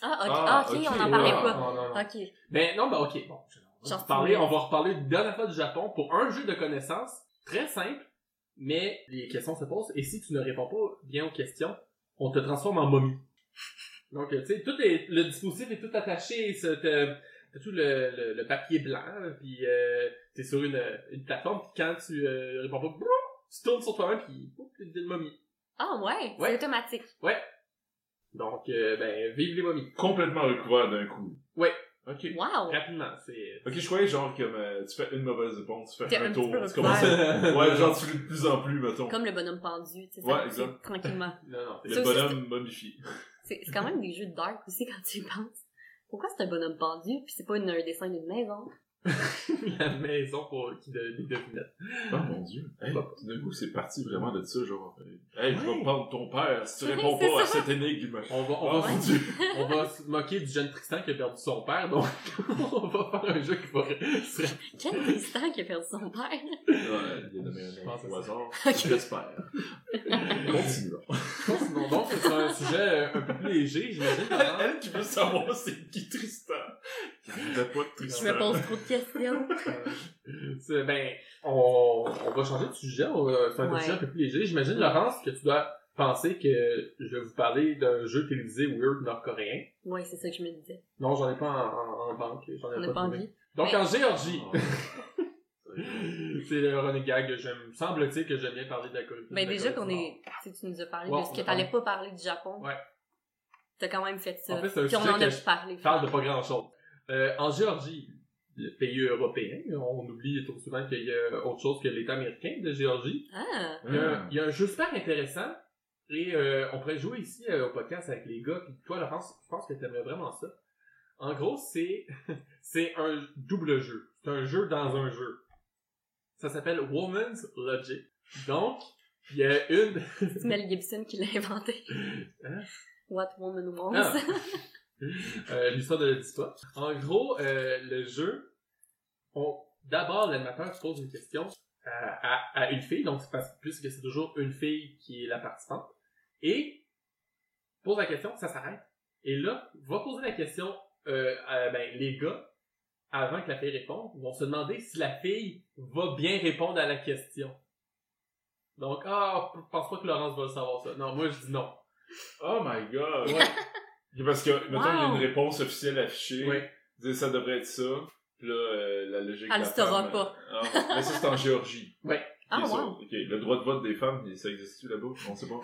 Ah, ok, Ah, ah, ok, on n'en parlait ouais. pas. Non, non, non. Ok. Ben non, ben ok, bon. On va, tu- on va reparler une dernière fois du Japon pour un jeu de connaissances très simple, mais les questions se posent et si tu ne réponds pas bien aux questions, on te transforme en momie. Donc, tu sais, tout est, le dispositif est tout attaché, t'as tout le, le, le papier blanc, puis euh, t'es sur une, une plateforme, puis quand tu euh, réponds pas, tu tournes sur toi-même, puis t'es une momie. Ah ouais, Ouais. c'est automatique. Donc, euh, ben, vive les momies. Complètement recouvert d'un coup. Ouais. Ok. Wow! Rapidement, c'est... Ok, je croyais genre comme euh, tu fais une mauvaise réponse, tu fais un un tour, tu commences à... ouais, genre tu fais de plus en plus, mettons. Comme le bonhomme pendu, tu sais, Ouais, ça exact. tranquillement. Non, non, Le bonhomme momifié. C'est c'est quand même des jeux de dark aussi quand tu y penses. Pourquoi c'est un bonhomme pendu puis c'est pas une- un dessin d'une maison? la maison pour qui de, des devinettes. Oh mon dieu. Hey, tout d'un coup, c'est parti vraiment de ça, genre. euh, Hey, je vais prendre ton père si tu réponds pas à cette énigme. On va, on, Oh va, dieu. on va se moquer du jeune Tristan qui a perdu son père, donc on va faire un jeu qui va se Quel Tristan qui a perdu son père? Ouais, il a nommé un Je nom pense que au c'est hasard. Ok. J'espère. Continuons. Sinon, donc, c'est un sujet euh, un peu plus léger, j'imagine. Elle, elle qui veut savoir c'est qui Tristan. A pas Je me pose trop de questions. C'est- ben, on, on va changer de sujet, on va faire un sujet un peu plus léger. J'imagine, Laurence, que tu dois penser que je vais vous parler d'un jeu télévisé weird nord-coréen. Ouais, c'est ça que je me disais. Non, j'en ai pas en, en, en banque, j'en ai On pas, envie. Donc, Mais- en Géorgie, Oh. c'est le running gag, j'aime, semble-t-il que j'aime bien parler de la Corée. Ben déjà qu'on est, tu nous as parlé Ouais, de ce que a t'allais pas parler du Japon. Ouais. T'as quand même fait ça. En fait, c'est un Puis on sujet en a que je parlé. parle de pas grand chose. Euh, en Géorgie, le pays européen, on oublie trop souvent qu'il y a autre chose que l'État américain de Géorgie. Ah! Il y, a, un- il y a un jeu super intéressant et euh, on pourrait jouer ici euh, au podcast avec les gars. Puis toi, Laurence, je pense que t'aimerais vraiment ça. En gros, c'est c'est un double jeu. C'est un jeu dans un jeu. Ça s'appelle Woman's Logic. Donc, il y a une C'est Mel Gibson qui l'a inventé. Hein? What woman wants. Ah. Euh, l'histoire de la dit pas. En gros, euh, le jeu, on, d'abord, l'animateur se pose une question à, à, à une fille, donc c'est parce plus que c'est toujours une fille qui est la participante, et pose la question, ça s'arrête. Et là, va poser la question, euh, à, ben, les gars, avant que la fille réponde, vont se demander si la fille va bien répondre à la question. Donc, ah, je pense pas que Laurence va le savoir ça. Non, moi je dis non. Oh my god. Ouais. Parce que, mettons, il y a Wow. une réponse officielle affichée. Ouais. Dire ça devrait être ça. Puis là, euh, la logique. Elle le saura pas. euh, ah, mais ça, c'est en Géorgie. Ah, Ok, ça, wow. ok. Le droit de vote des femmes, ça existe-tu là-bas? On sait pas.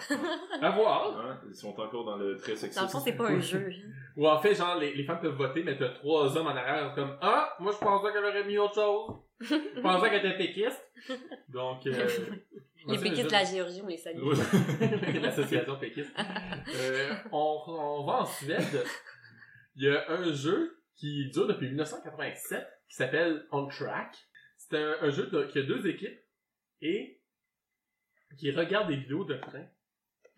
À voir. Hein? Ils sont encore dans le très sexiste. Dans le fond, c'est pas un jeu. Ou en fait, genre, les, les femmes peuvent voter, mais t'as trois hommes en arrière, comme, ah, moi je pensais qu'elle aurait mis autre chose. Je pensais qu'elle était péquiste. Donc, euh, Les péquistes de la Géorgie, on les salue. L'association péquiste. Euh, on, on va en Suède. Il y a un jeu qui dure depuis 1987 qui s'appelle On Track. C'est un, un jeu de- qui a deux équipes et qui regarde des vidéos de train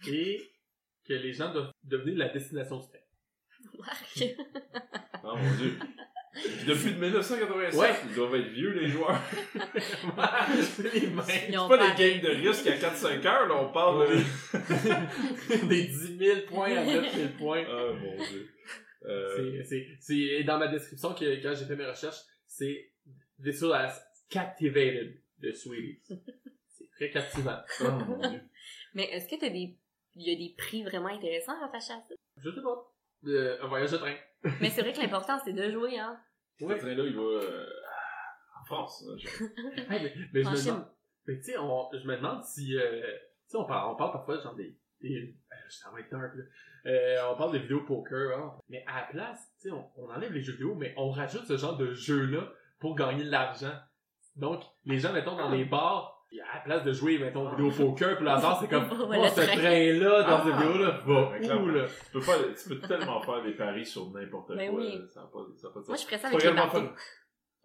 et que les gens doivent devenir la destination du train. Oh mon dieu. Puis depuis 1987, Ouais. ils doivent être vieux, les joueurs. c'est les mêmes. Ils C'est ont pas des games de risque à 4-5 heures, là, on parle de... Des 10 000 points à 9 000 points. Oh mon dieu. Euh, C'est, dans ma description, que, quand j'ai fait mes recherches, c'est visual as captivated de Sweetie. C'est très captivant. oh mon dieu. Mais est-ce que t'as des, il y a des prix vraiment intéressants à ça? Je sais pas. Euh, un voyage de train. Mais c'est vrai que l'important, c'est de jouer, hein. Ce Ouais. train-là, il va euh, en France. là, genre. Hey, mais, mais je me demande, mais tu sais, on- je me demande si, euh, tu sais, on parle, on parle parfois genre des, des euh, ça va être dark, là. Euh, on parle des vidéos poker, hein. mais à la place, tu sais, on, on enlève les jeux vidéo, mais on rajoute ce genre de jeu-là pour gagner de l'argent. Donc, les gens, mettons, dans les bars, à la place de jouer, mettons, vidéo poker, puis le hasard, c'est comme, oh, ce train. train-là, dans Ah. cette vidéo-là, va où, là? Tu peux, faire, tu peux tellement faire des paris sur n'importe quoi. Ben oui. Ça n'a pas, ça a pas de Moi, je ferais ça avec les bateaux. fun.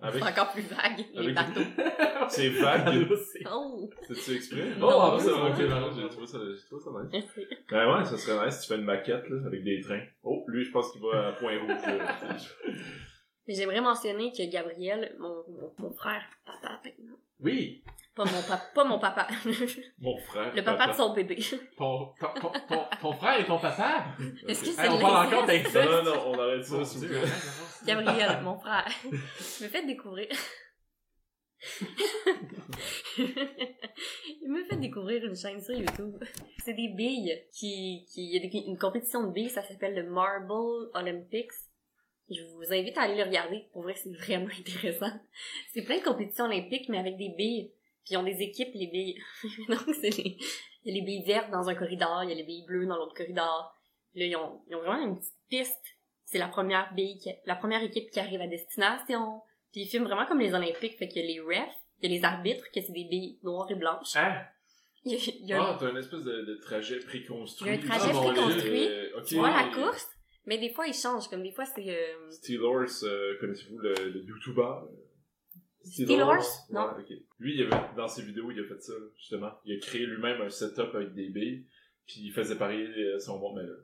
Avec, C'est encore plus vague, les bateaux. c'est vague. C'est- Oh! C'est-tu exprès? Oh, ah, ça, c'est ok, j'ai trouvé ça, j'ai trouvé ça nice. Ben ouais, ça serait nice si tu fais une maquette, là, avec des trains. Oh, lui, je pense qu'il va à Point Rouge. Mais j'aimerais mentionner que Gabriel, mon, mon, mon frère, papa maintenant, Oui. Pas mon papa, pas mon papa. Mon frère. Le papa de son bébé. Ton, ton, ton, ton, ton frère et ton papa? Est-ce que Ok. c'est Hey, on parle encore d'inceste. Non, non, non, on arrête ça, s'il vous Dieu, plaît. Gabriel, mon frère. Je me fait découvrir. Il me fait découvrir une chaîne sur YouTube. C'est des billes qui, qui, il y a des- une compétition de billes, ça s'appelle le Marble Olympics. Je vous invite à aller le regarder. Pour vrai, c'est vraiment intéressant. C'est plein de compétitions olympiques, mais avec des billes. Puis ils ont des équipes, les billes. Donc, c'est les, il y a les billes vertes dans un corridor, il y a les billes bleues dans l'autre corridor. Là, ils ont, ils ont vraiment une petite piste. C'est la première bille, qui- la première équipe qui arrive à destination. Puis ils filment vraiment comme les Olympiques, fait qu'il y a les refs, il y a les arbitres, que c'est des billes noires et blanches. Hein? Il y a, il y a Ah, t'as une espèce de, de trajet préconstruit. Il y a un trajet Ah, préconstruit. euh, ok. tu vois la course, mais des fois ils changent, comme des fois c'est... Euh... Steel Horse, euh, connaissez-vous le, le YouTuber? Steel Horse? Non. Ouais. Lui, il avait, dans ses vidéos, il a fait ça, justement. Il a créé lui-même un setup avec des billes, puis il faisait parier euh, son bon, mais là.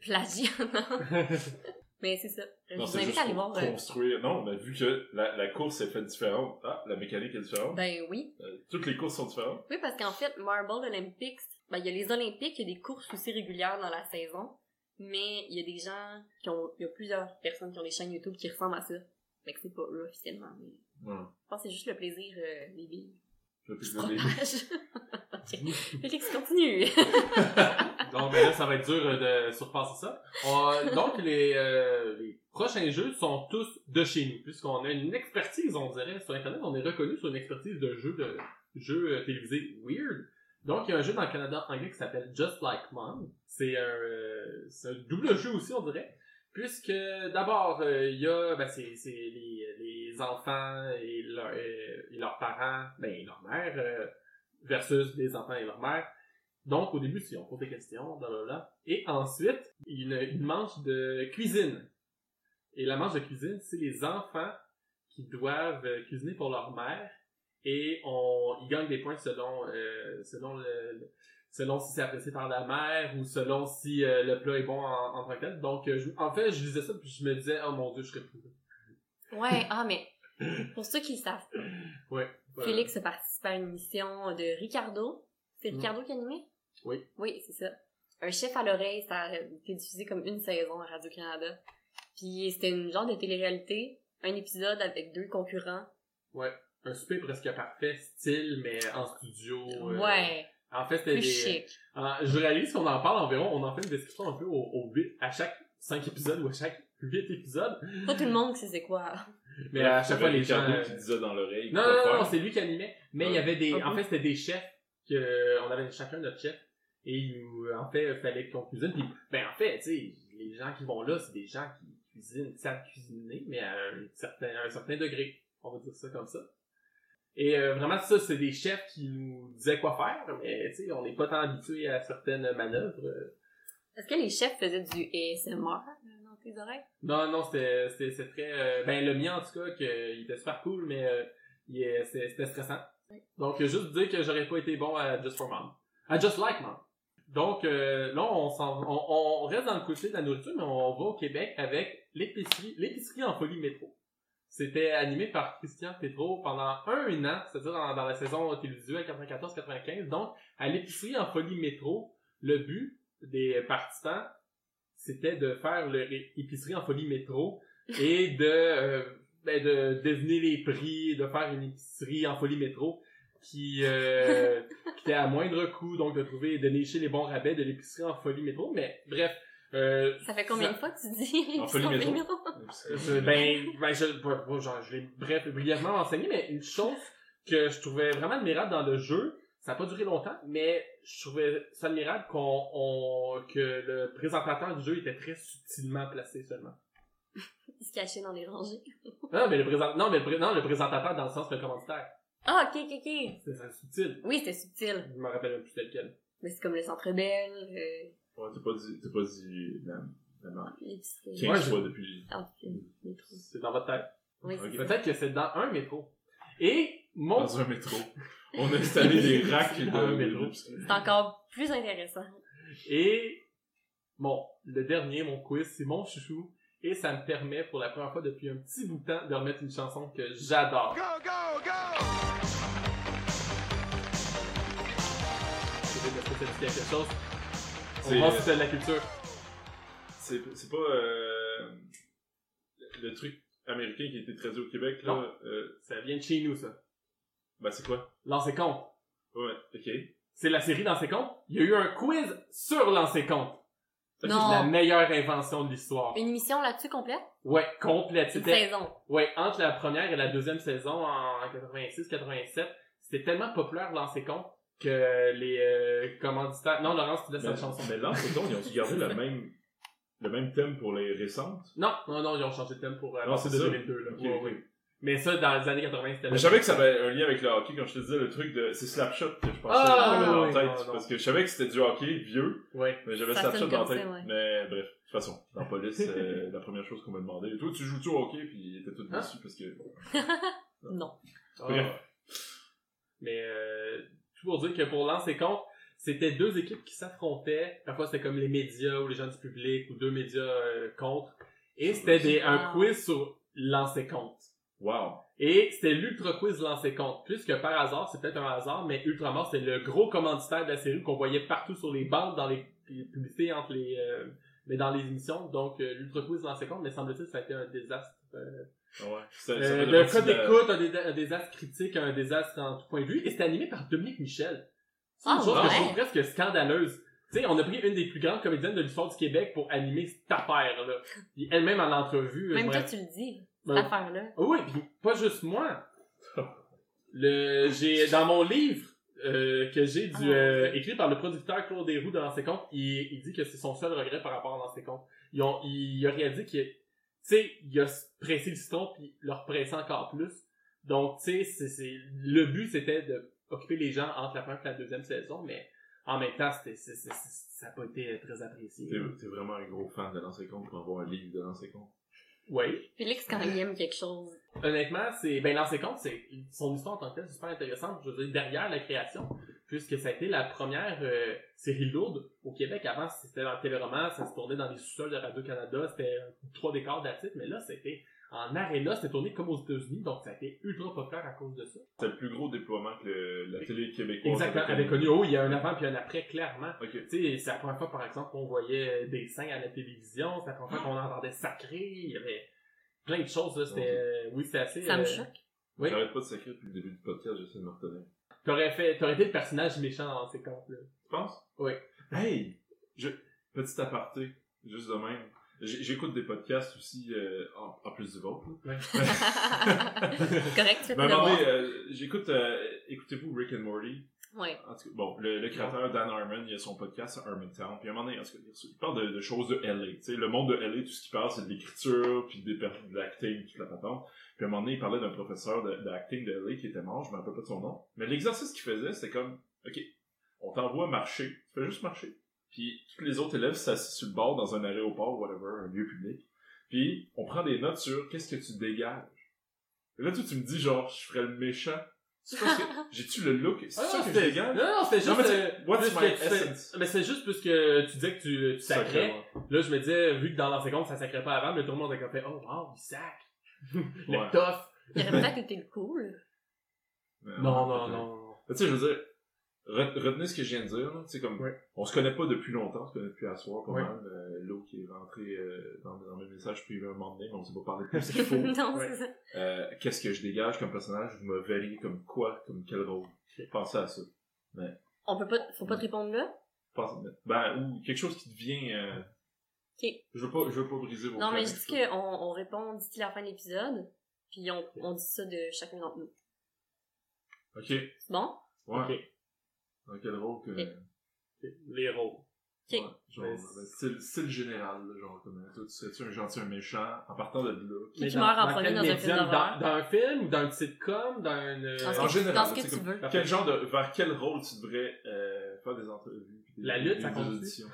plagiat, non? mais c'est ça. Je Non, vous c'est invite juste à aller voir... euh, construire. Non, on a vu que la, la course est faite différente. Ah, la mécanique est différente. Ben oui. Euh, toutes les courses sont différentes. Oui, parce qu'en fait, Marble Olympics, ben, il y a les Olympiques, il y a des courses aussi régulières dans la saison, mais il y a des gens qui ont, il y a plusieurs personnes qui ont des chaînes YouTube qui ressemblent à ça. Fait que c'est pas eux officiellement, mais Je pense que c'est juste le plaisir euh, des billes. Donner- propage. ok. Félix, continue. Donc, ben là, ça va être dur euh, de surpasser ça. On- donc, les, euh, les prochains jeux sont tous de chez nous, puisqu'on a une expertise, on dirait, sur Internet. On est reconnu sur une expertise de jeux de jeux euh, télévisés weird. Donc, il y a un jeu dans le Canada anglais qui s'appelle Just Like Mom. C'est un, euh, c'est un double jeu aussi, on dirait. Puisque, d'abord, euh, il y a, ben, c'est, c'est les, les enfants et, leur- euh, et leurs parents, ben, leur mère, euh, versus les enfants et leur mère. Donc, au début, si on pose des questions. Et ensuite, une, une manche de cuisine. Et la manche de cuisine, c'est les enfants qui doivent cuisiner pour leur mère. Et on, ils gagnent des points selon, selon le- selon si c'est apprécié par la mère ou selon si euh, le plat est bon en, en tant que tel. Donc, euh, je- en fait, je lisais ça puis je me disais, oh mon dieu, je serais fou. ouais, ah, mais pour ceux qui le savent pas, Ouais. Voilà. Félix a participé à une émission de Ricardo. C'est Mm. Ricardo qui animait? Oui. Oui, c'est ça. Un chef à l'oreille, ça a été diffusé comme une saison à Radio-Canada. Puis c'était une genre de télé-réalité, un épisode avec deux concurrents. Ouais. Un souper presque parfait, style, mais en studio. euh, ouais, En fait, c'était des... chic. Ah, je réalise qu'on en parle environ, on en fait une description un peu au, au huit- à chaque 5 épisodes ou à chaque 8 épisodes. Pas tout le monde sait c'est quoi. Mais à chaque fois, les gens... Euh, qui disait dans l'oreille. Non, non, non, c'est lui qui animait. Mais il y avait des... Ok. En fait, c'était des chefs que... On avait chacun notre chef. Et nous... En fait, il fallait qu'on cuisine. Puis, ben, en fait, tu sais, les gens qui vont là, c'est des gens qui cuisinent, qui savent cuisiner, mais à un certain, à un certain degré. On va dire ça comme ça. Et euh, vraiment, ça, c'est des chefs qui nous disaient quoi faire, mais tu sais, on n'est pas tant habitué à certaines manœuvres. euh, Est-ce que les chefs faisaient du ASMR dans tes oreilles? Non, non, c'était, très, euh, ben, le mien, en tout cas, que, il était super cool, mais, euh, c'était, stressant. Donc, euh, juste dire que j'aurais pas été bon à Just for Mom. À Just Like Mom. Donc, euh, là, on s'en, on, on reste dans le côté de la nourriture, mais on va au Québec avec l'épicerie en folie métro. C'était animé par Christian Petro pendant un an, c'est-à-dire dans, dans la saison télévisuelle 94-95. Donc, à l'épicerie en folie métro, le but des participants, c'était de faire l'épicerie en folie métro et de, euh, ben, de deviner les prix, de faire une épicerie en folie métro qui, euh, qui était à moindre coût, donc de trouver, de nicher les bons rabais de l'épicerie en folie métro. Mais bref, euh, Ça fait combien Ça- de fois que tu dis? Métro. métro? je- ben, ben, je, genre, je l'ai bref, brièvement enseigné, mais une chose que je trouvais vraiment admirable dans le jeu, ça n'a pas duré longtemps, mais je trouvais ça admirable qu'on, on, que le présentateur du jeu était très subtilement placé seulement. Ils se cachaient dans les rangées. Non, mais le présent, non, mais le, pré- non, le présentateur dans le sens le commanditaire. Ah, ok, ok, ok. C'est c'est subtil. Oui, c'était subtil. Je me rappelle plus tel quel. Mais c'est comme le Centre Bell, euh, Ouais, t'as pas dit, t'as pas dit la, la marque. l'épicerie. 15 Ouais, je- fois depuis. Ah, métro. C'est dans votre tête. Oui, Ok. Peut-être que c'est dans un métro. Et mon... Dans un métro. On a installé des racks Dans un de métro. C'est encore plus intéressant. Et bon, le dernier, mon quiz, c'est mon chouchou. Et ça me permet, pour la première fois depuis un petit bout de temps, de remettre une chanson que j'adore. Go, go, go! Est-ce que ça dit quelque chose? On C'est- va voir si c'est de la culture. C'est c'est pas euh, le truc américain qui a été traduit au Québec, là. Non. Euh, Ça vient de chez nous, ça. ben, c'est quoi? Lancer compte. Ouais, ok. C'est la série Lancer compte. Il y a eu un quiz sur Lancer compte. Ça, Non. C'est la meilleure invention de l'histoire. Une émission là-dessus complète? Ouais, complète. Une C'était, saison. ouais, entre la première et la deuxième saison en 86-87, c'était tellement populaire Lancer compte que les euh, commanditaires... Non, Laurence, tu laisses Mais, la chanson. mais là, c'est ils ont gardé le même, le même thème pour les récentes? Non, non, non, ils ont changé de thème pour... Euh, Non, c'est de ça. 2002, là. Ok, Ouais, ok. ouais. Mais ça, dans les années 80, c'était... Mais le- je savais que ça avait un lien avec le hockey quand je te disais le truc de. C'est Slapshot que je pensais Ah, j'avais oui, en oui, tête. non, non. Parce que je savais que c'était du hockey vieux, Ouais. mais j'avais Slapshot dans la tête. ça, ouais. Mais bref, de toute façon, dans la police, euh, la première chose qu'on m'a demandé. Et toi, tu joues-tu au hockey? Puis il était tout Hein? déçu parce que. Non. Ah. Bref. Mais euh, pour dire que pour lancer compte, c'était deux équipes qui s'affrontaient. Parfois c'était comme les médias ou les gens du public ou deux médias euh, contre. Et c'était des, un Wow. quiz sur lancer compte. Wow. Et c'était l'Ultra Quiz lancer compte. Puisque par hasard, c'est peut-être un hasard, mais Ultramar, c'était le gros commanditaire de la série qu'on voyait partout sur les bandes, dans les, les publicités entre les, euh, mais dans les émissions. Donc, euh, l'Ultra Quiz lancer compte, mais semble-t-il, ça a été un désastre. Ouais. C'était- ça euh, de partie code de la- d'écoute, un, dé- un désastre critique, un désastre en tout point de vue. Et c'était animé par Dominique Michel. C'est une Ah, chose que je trouve presque scandaleuse. Tu sais, on a pris une des plus grandes comédiennes de l'histoire du Québec pour animer cette affaire-là. Puis elle-même en entrevue. Même toi, tu le dis, Ben, cette affaire-là. ah Oui, puis pas juste moi. Le, j'ai, dans mon livre, euh, que j'ai du, Ah. euh, écrit par le producteur Claude Desroux de Lancer Compte, il, il dit que c'est son seul regret par rapport à Lancer Compte. Ils ont, il a réalisé qu'il, tu sais, il a pressé le citron puis leur pressé encore plus. Donc, tu sais, c'est, c'est, le but c'était de occuper les gens entre la première et la deuxième saison, mais en même temps, c'était, c'est, c'est- c'est- ça n'a pas été très apprécié. T'es t'es vraiment un gros fan de lancer compte pour avoir un livre de lancer compte. Oui. Félix, quand il aime quelque chose. Honnêtement, c'est ben lancer compte, c'est son histoire en tant que telle, c'est super intéressante. Je veux dire derrière la création, puisque ça a été la première euh, série lourde au Québec. Avant, c'était dans le téléroman, ça se tournait dans les sous-sols de Radio Canada, c'était trois décors d'attitude, mais là, c'était en aréna, c'était tourné comme aux États-Unis, donc ça a été ultra populaire à cause de ça. C'était le plus gros déploiement que le- la télé québécoise Exactement, avait connu. Oh, il y a un avant puis un après, clairement. Ok. Tu sais, c'est la première fois, par exemple, qu'on voyait des seins à la télévision, c'est la première fois qu'on entendait sacré, il y avait plein de choses, là, c'était, oui, c'était assez... Ça me euh, choque. Oui. J'arrête pas de sacrer depuis le début du podcast, j'essaie de me retenir. T'aurais fait, t'aurais été le personnage méchant dans ces comptes-là. Tu penses? Oui. Hey! Je... Petit aparté, juste de même. J'écoute des podcasts aussi, euh, en, en plus du vôtre. là. Correct, tu fais donné, devoirs. euh, j'écoute, euh, écoutez-vous Rick and Morty? Ouais. En tout cas, bon, le, le créateur Dan Harmon, il a son podcast Harmontown, puis à un moment donné, en tout cas, il parle de, de choses de LA, tu sais, le monde de LA, tout ce qu'il parle, c'est de l'écriture, puis des de l'acting, toute la patente. Puis à un moment donné, il parlait d'un professeur de- d'acting de, LA qui était mort, je me rappelle pas de son nom. Mais l'exercice qu'il faisait, c'était comme, ok, on t'envoie marcher, tu fais juste marcher. Puis tous les autres élèves s'assient sur le bord dans un aéroport, whatever, un lieu public. Puis on prend des notes sur qu'est-ce que tu dégages. Et là, toi, tu me dis genre, je ferais le méchant. C'est parce que j'ai-tu le look? C'est Ah, ça non, que c'était- dégage? Non, non, c'était Non, juste, mais euh, c'est- what's my essence? mais c'est juste parce que tu disais que tu, tu sacrais. Là, je me disais, vu que dans l'ancien compte, ça sacrait pas avant, mais tout le monde a comme fait, oh, wow, il sac. le Ouais. tough. Il aurait peut-être été cool. Non, non, non. Tu sais, je veux dire, re- retenez ce que je viens de dire, sais, comme, Ouais. on se connaît pas depuis longtemps, on se connaît depuis à soir, Ouais. mal. Euh, L'eau qui est rentré euh, dans, dans mes messages privés un moment donné, mais on s'est pas parlé de plus qu'il faut. non, Ouais. c'est ça. Euh, Qu'est-ce que je dégage comme personnage? Vous me verriez comme quoi? Comme quel rôle? Pensez à ça. On peut pas, faut pas te répondre là? Pensez, ben, ou quelque chose qui devient, euh, Ok. je veux pas, je veux pas briser vos Non, mais je dis qu'on on répond d'ici la fin de l'épisode, puis on, on dit ça de chacun d'entre nous. Ok. C'est bon? Ouais. Ok. Dans quel rôle que, Ok. Ok. Les rôles. Ok. Ouais, genre, Mais ben, style, style général, là, genre, comme, euh, toi, tu serais-tu un gentil, un méchant, en partant de là? Qui qui meurt en premier dans un film? Dans, dans un film ou dans un sitcom, dans un... euh, Dans ce En que- général, dans ce que c'est tu comme- veux. Quel genre de, vers quel rôle tu devrais, euh, faire des entrevues? des- La lutte, des- ça auditions?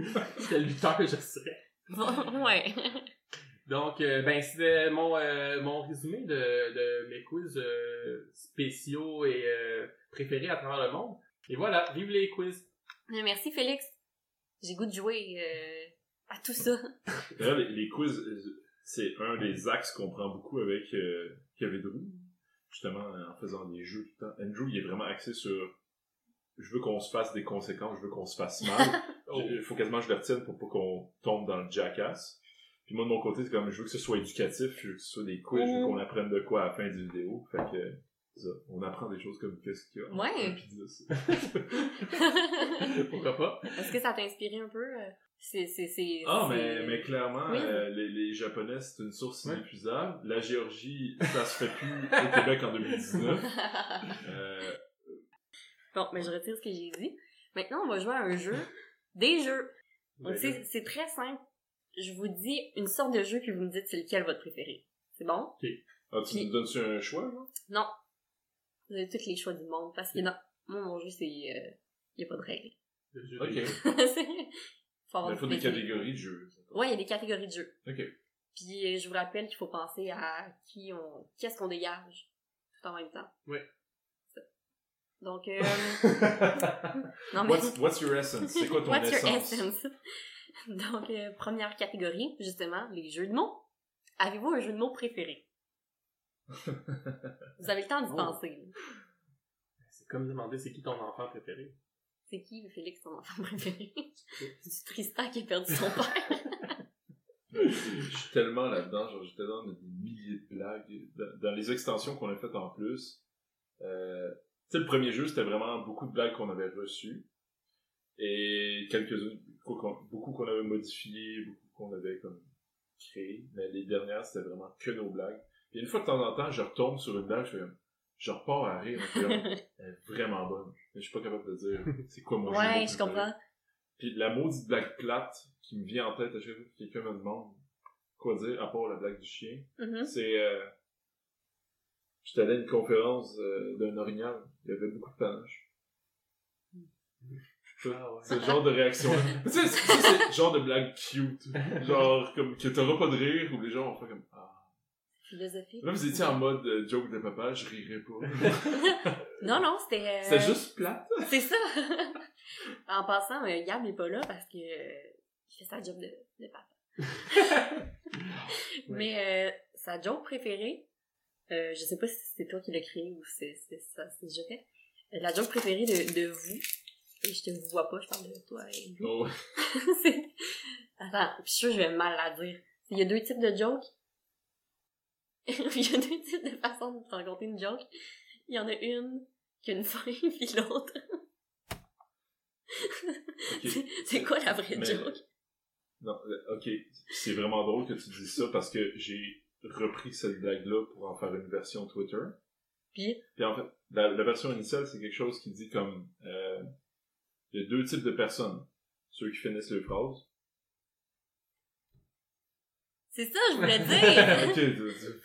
Ouais. quel lutteur que je serais? ouais. Donc, euh, ben, c'était mon, euh, mon résumé de, de mes quiz euh, spéciaux et euh, préférés à travers le monde. Et voilà, vive les quiz. Merci Félix. J'ai goût de jouer euh, à tout ça. D'ailleurs, les, les quiz, c'est un des axes qu'on prend beaucoup avec euh, Kevin Drew, justement, en faisant des jeux tout le temps. Andrew, il est vraiment axé sur je veux qu'on se fasse des conséquences, je veux qu'on se fasse mal. Oh. Il faut quasiment que je le retienne pour pas qu'on tombe dans le jackass. Puis moi, de mon côté, c'est comme, je veux que ce soit éducatif, je veux que ce soit des quiz, je veux Mm. qu'on apprenne de quoi à la fin du vidéo. Fait que, ça. On apprend des choses comme qu'est-ce qu'il y a. en- Ouais. pizza. Pourquoi pas? Est-ce que ça t'a inspiré un peu? C'est, c'est, c'est... Ah, mais, mais clairement, Oui. euh, les, les Japonais, c'est une source Ouais. inépuisable. La Géorgie, ça se fait plus au Québec en 2019. Euh, Bon, mais je retire ce que j'ai dit. Maintenant, on va jouer à un jeu. Des jeux. Donc, Ben, c'est, c'est très simple. Je vous dis une sorte de jeu, puis vous me dites c'est lequel votre préféré. C'est bon? ah, tu Puis- nous donnes-tu un choix, là? Non. Vous avez tous les choix du monde. Parce que non, moi, mon jeu, c'est... Il n'y a pas de règles. Ok. Il faut des catégories de jeux. Ouais, il y a des catégories de jeux. Ok. Puis euh, je vous rappelle qu'il faut penser à qui on, qu'est-ce qu'on dégage tout en même temps. Oui. Ça. Donc, euh, non mais What's, what's your essence? C'est quoi ton what's your essence? Donc, euh, première catégorie, justement, les jeux de mots. Avez-vous un jeu de mots préféré? Vous avez le temps d'y Oh. penser. C'est comme demander c'est qui ton enfant préféré. C'est qui, Félix, ton enfant préféré? C'est Tristan qui a perdu son père. Je suis tellement là-dedans, genre j'étais dans des milliers de blagues. Dans, dans les extensions qu'on a faites en plus, euh, tu sais, le premier jeu, c'était vraiment beaucoup de blagues qu'on avait reçues. Et quelques-unes, beaucoup qu'on beaucoup qu'on avait modifiées, beaucoup qu'on avait comme créé. Mais les dernières, c'était vraiment que nos blagues. Et une fois de temps en temps, je retombe sur une blague, je fais comme, je repars à rire, je fais comme, elle est vraiment bonne. Mais je suis pas capable de dire c'est quoi mon ouais, je comprends. Puis la maudite blague plate qui me vient en tête à chaque fois que quelqu'un me demande quoi dire, à part la blague du chien, Mhm. c'est... Euh, J'étais allé à une conférence euh, d'un orignal, il y avait beaucoup de panache. Ah ouais. C'est le genre de réaction. tu sais, c'est- le genre de blague cute. Genre, comme, que t'auras pas de rire, où les gens vont faire comme, ah. Philosophie. Là, vous étiez en mode euh, joke de papa, je rirais pas. Non, non, c'était... euh, C'était juste plate. C'est ça! en passant, euh, Gab n'est pas là parce que euh, il fait sa job de, de papa. Mais euh, sa joke préférée, euh, je sais pas si c'est toi qui l'as créé ou c'est c'est ça, c'est déjà fait. La joke préférée de, de vous, et je te vois pas, je parle de toi et vous. Oh. Attends, je suis sûre que je vais mal la dire. Il y a deux types de jokes. Il y a deux types de façons de te raconter une joke. Il y en a une qui a une fin, puis l'autre. C'est- quoi la vraie Mais- joke? Non, euh, ok. C'est vraiment drôle que tu dises ça parce que j'ai repris cette blague-là pour en faire une version Twitter. Puis, Puis en fait, la, la version initiale, c'est quelque chose qui dit comme... euh, Il y a deux types de personnes. Ceux qui finissent les phrases. c'est ça, je voulais dire! ok,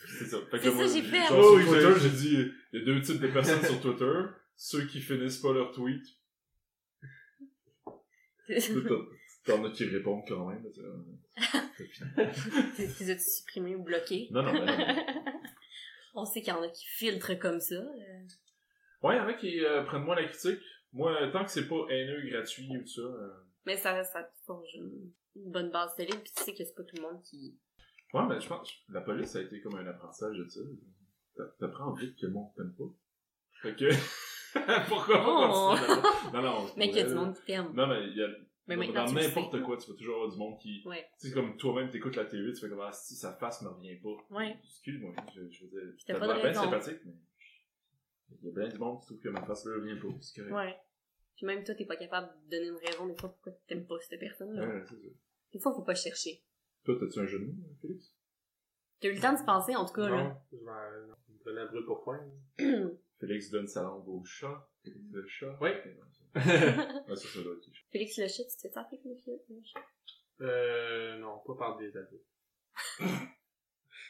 c'est- ça. Fait que C'est moi, ça, j'ai fait. Genre, Oh, sur oui, Twitter, j'ai- dit... Il y a deux types de personnes sur Twitter. Ceux qui finissent pas leur tweet. T'en- as qui répondent quand même. T'es as-tu supprimé ou bloqué? Non, non, non, non. On sait qu'il y en a qui filtrent comme ça. euh. Ouais, il y en a qui euh, prennent moins la critique. Moi, tant que c'est pas haineux, gratuit ou tout ça... euh, Mais ça, ça forge une bonne base solide, puis tu sais que c'est pas tout le monde qui... Ouais, mais je pense que la police ça a été comme un apprentissage de ça. T'a- T'apprends vite que le monde t'aime pas. Fait que... Pourquoi pas Oh. là-dedans? Non, non. Mais qu'il y a du là. monde qui t'aime. Non, mais il y a... Mais dans maintenant, dans n'importe quoi, tu vas toujours avoir du monde qui... Ouais. Tu sais, comme toi-même, t'écoutes la télé, tu fais comme, ah, si sa face me revient pas. Ouais. Excuse-moi, je, je veux dire, t'as pas de bien raison. sympathique, mais... Il y a plein de monde qui trouve que ma face me revient pas. C'est correct. Ouais. Puis même toi, t'es pas capable de donner une raison des fois pourquoi t'aimes pas cette personne-là. Ouais, c'est ça. Des fois, faut pas chercher. Toi, t'as-tu un jeu de mots, Félix? T'as eu le temps de se penser, en tout cas, là. Non, je vais non, me donner un brûle pour point. Félix donne sa langue au chat. Félix le chat. Oui. Non, Ouais, ça, ça doit être. Félix le chat, tu te fais ça appeler Félix le chat? euh, non, pas par des adultes.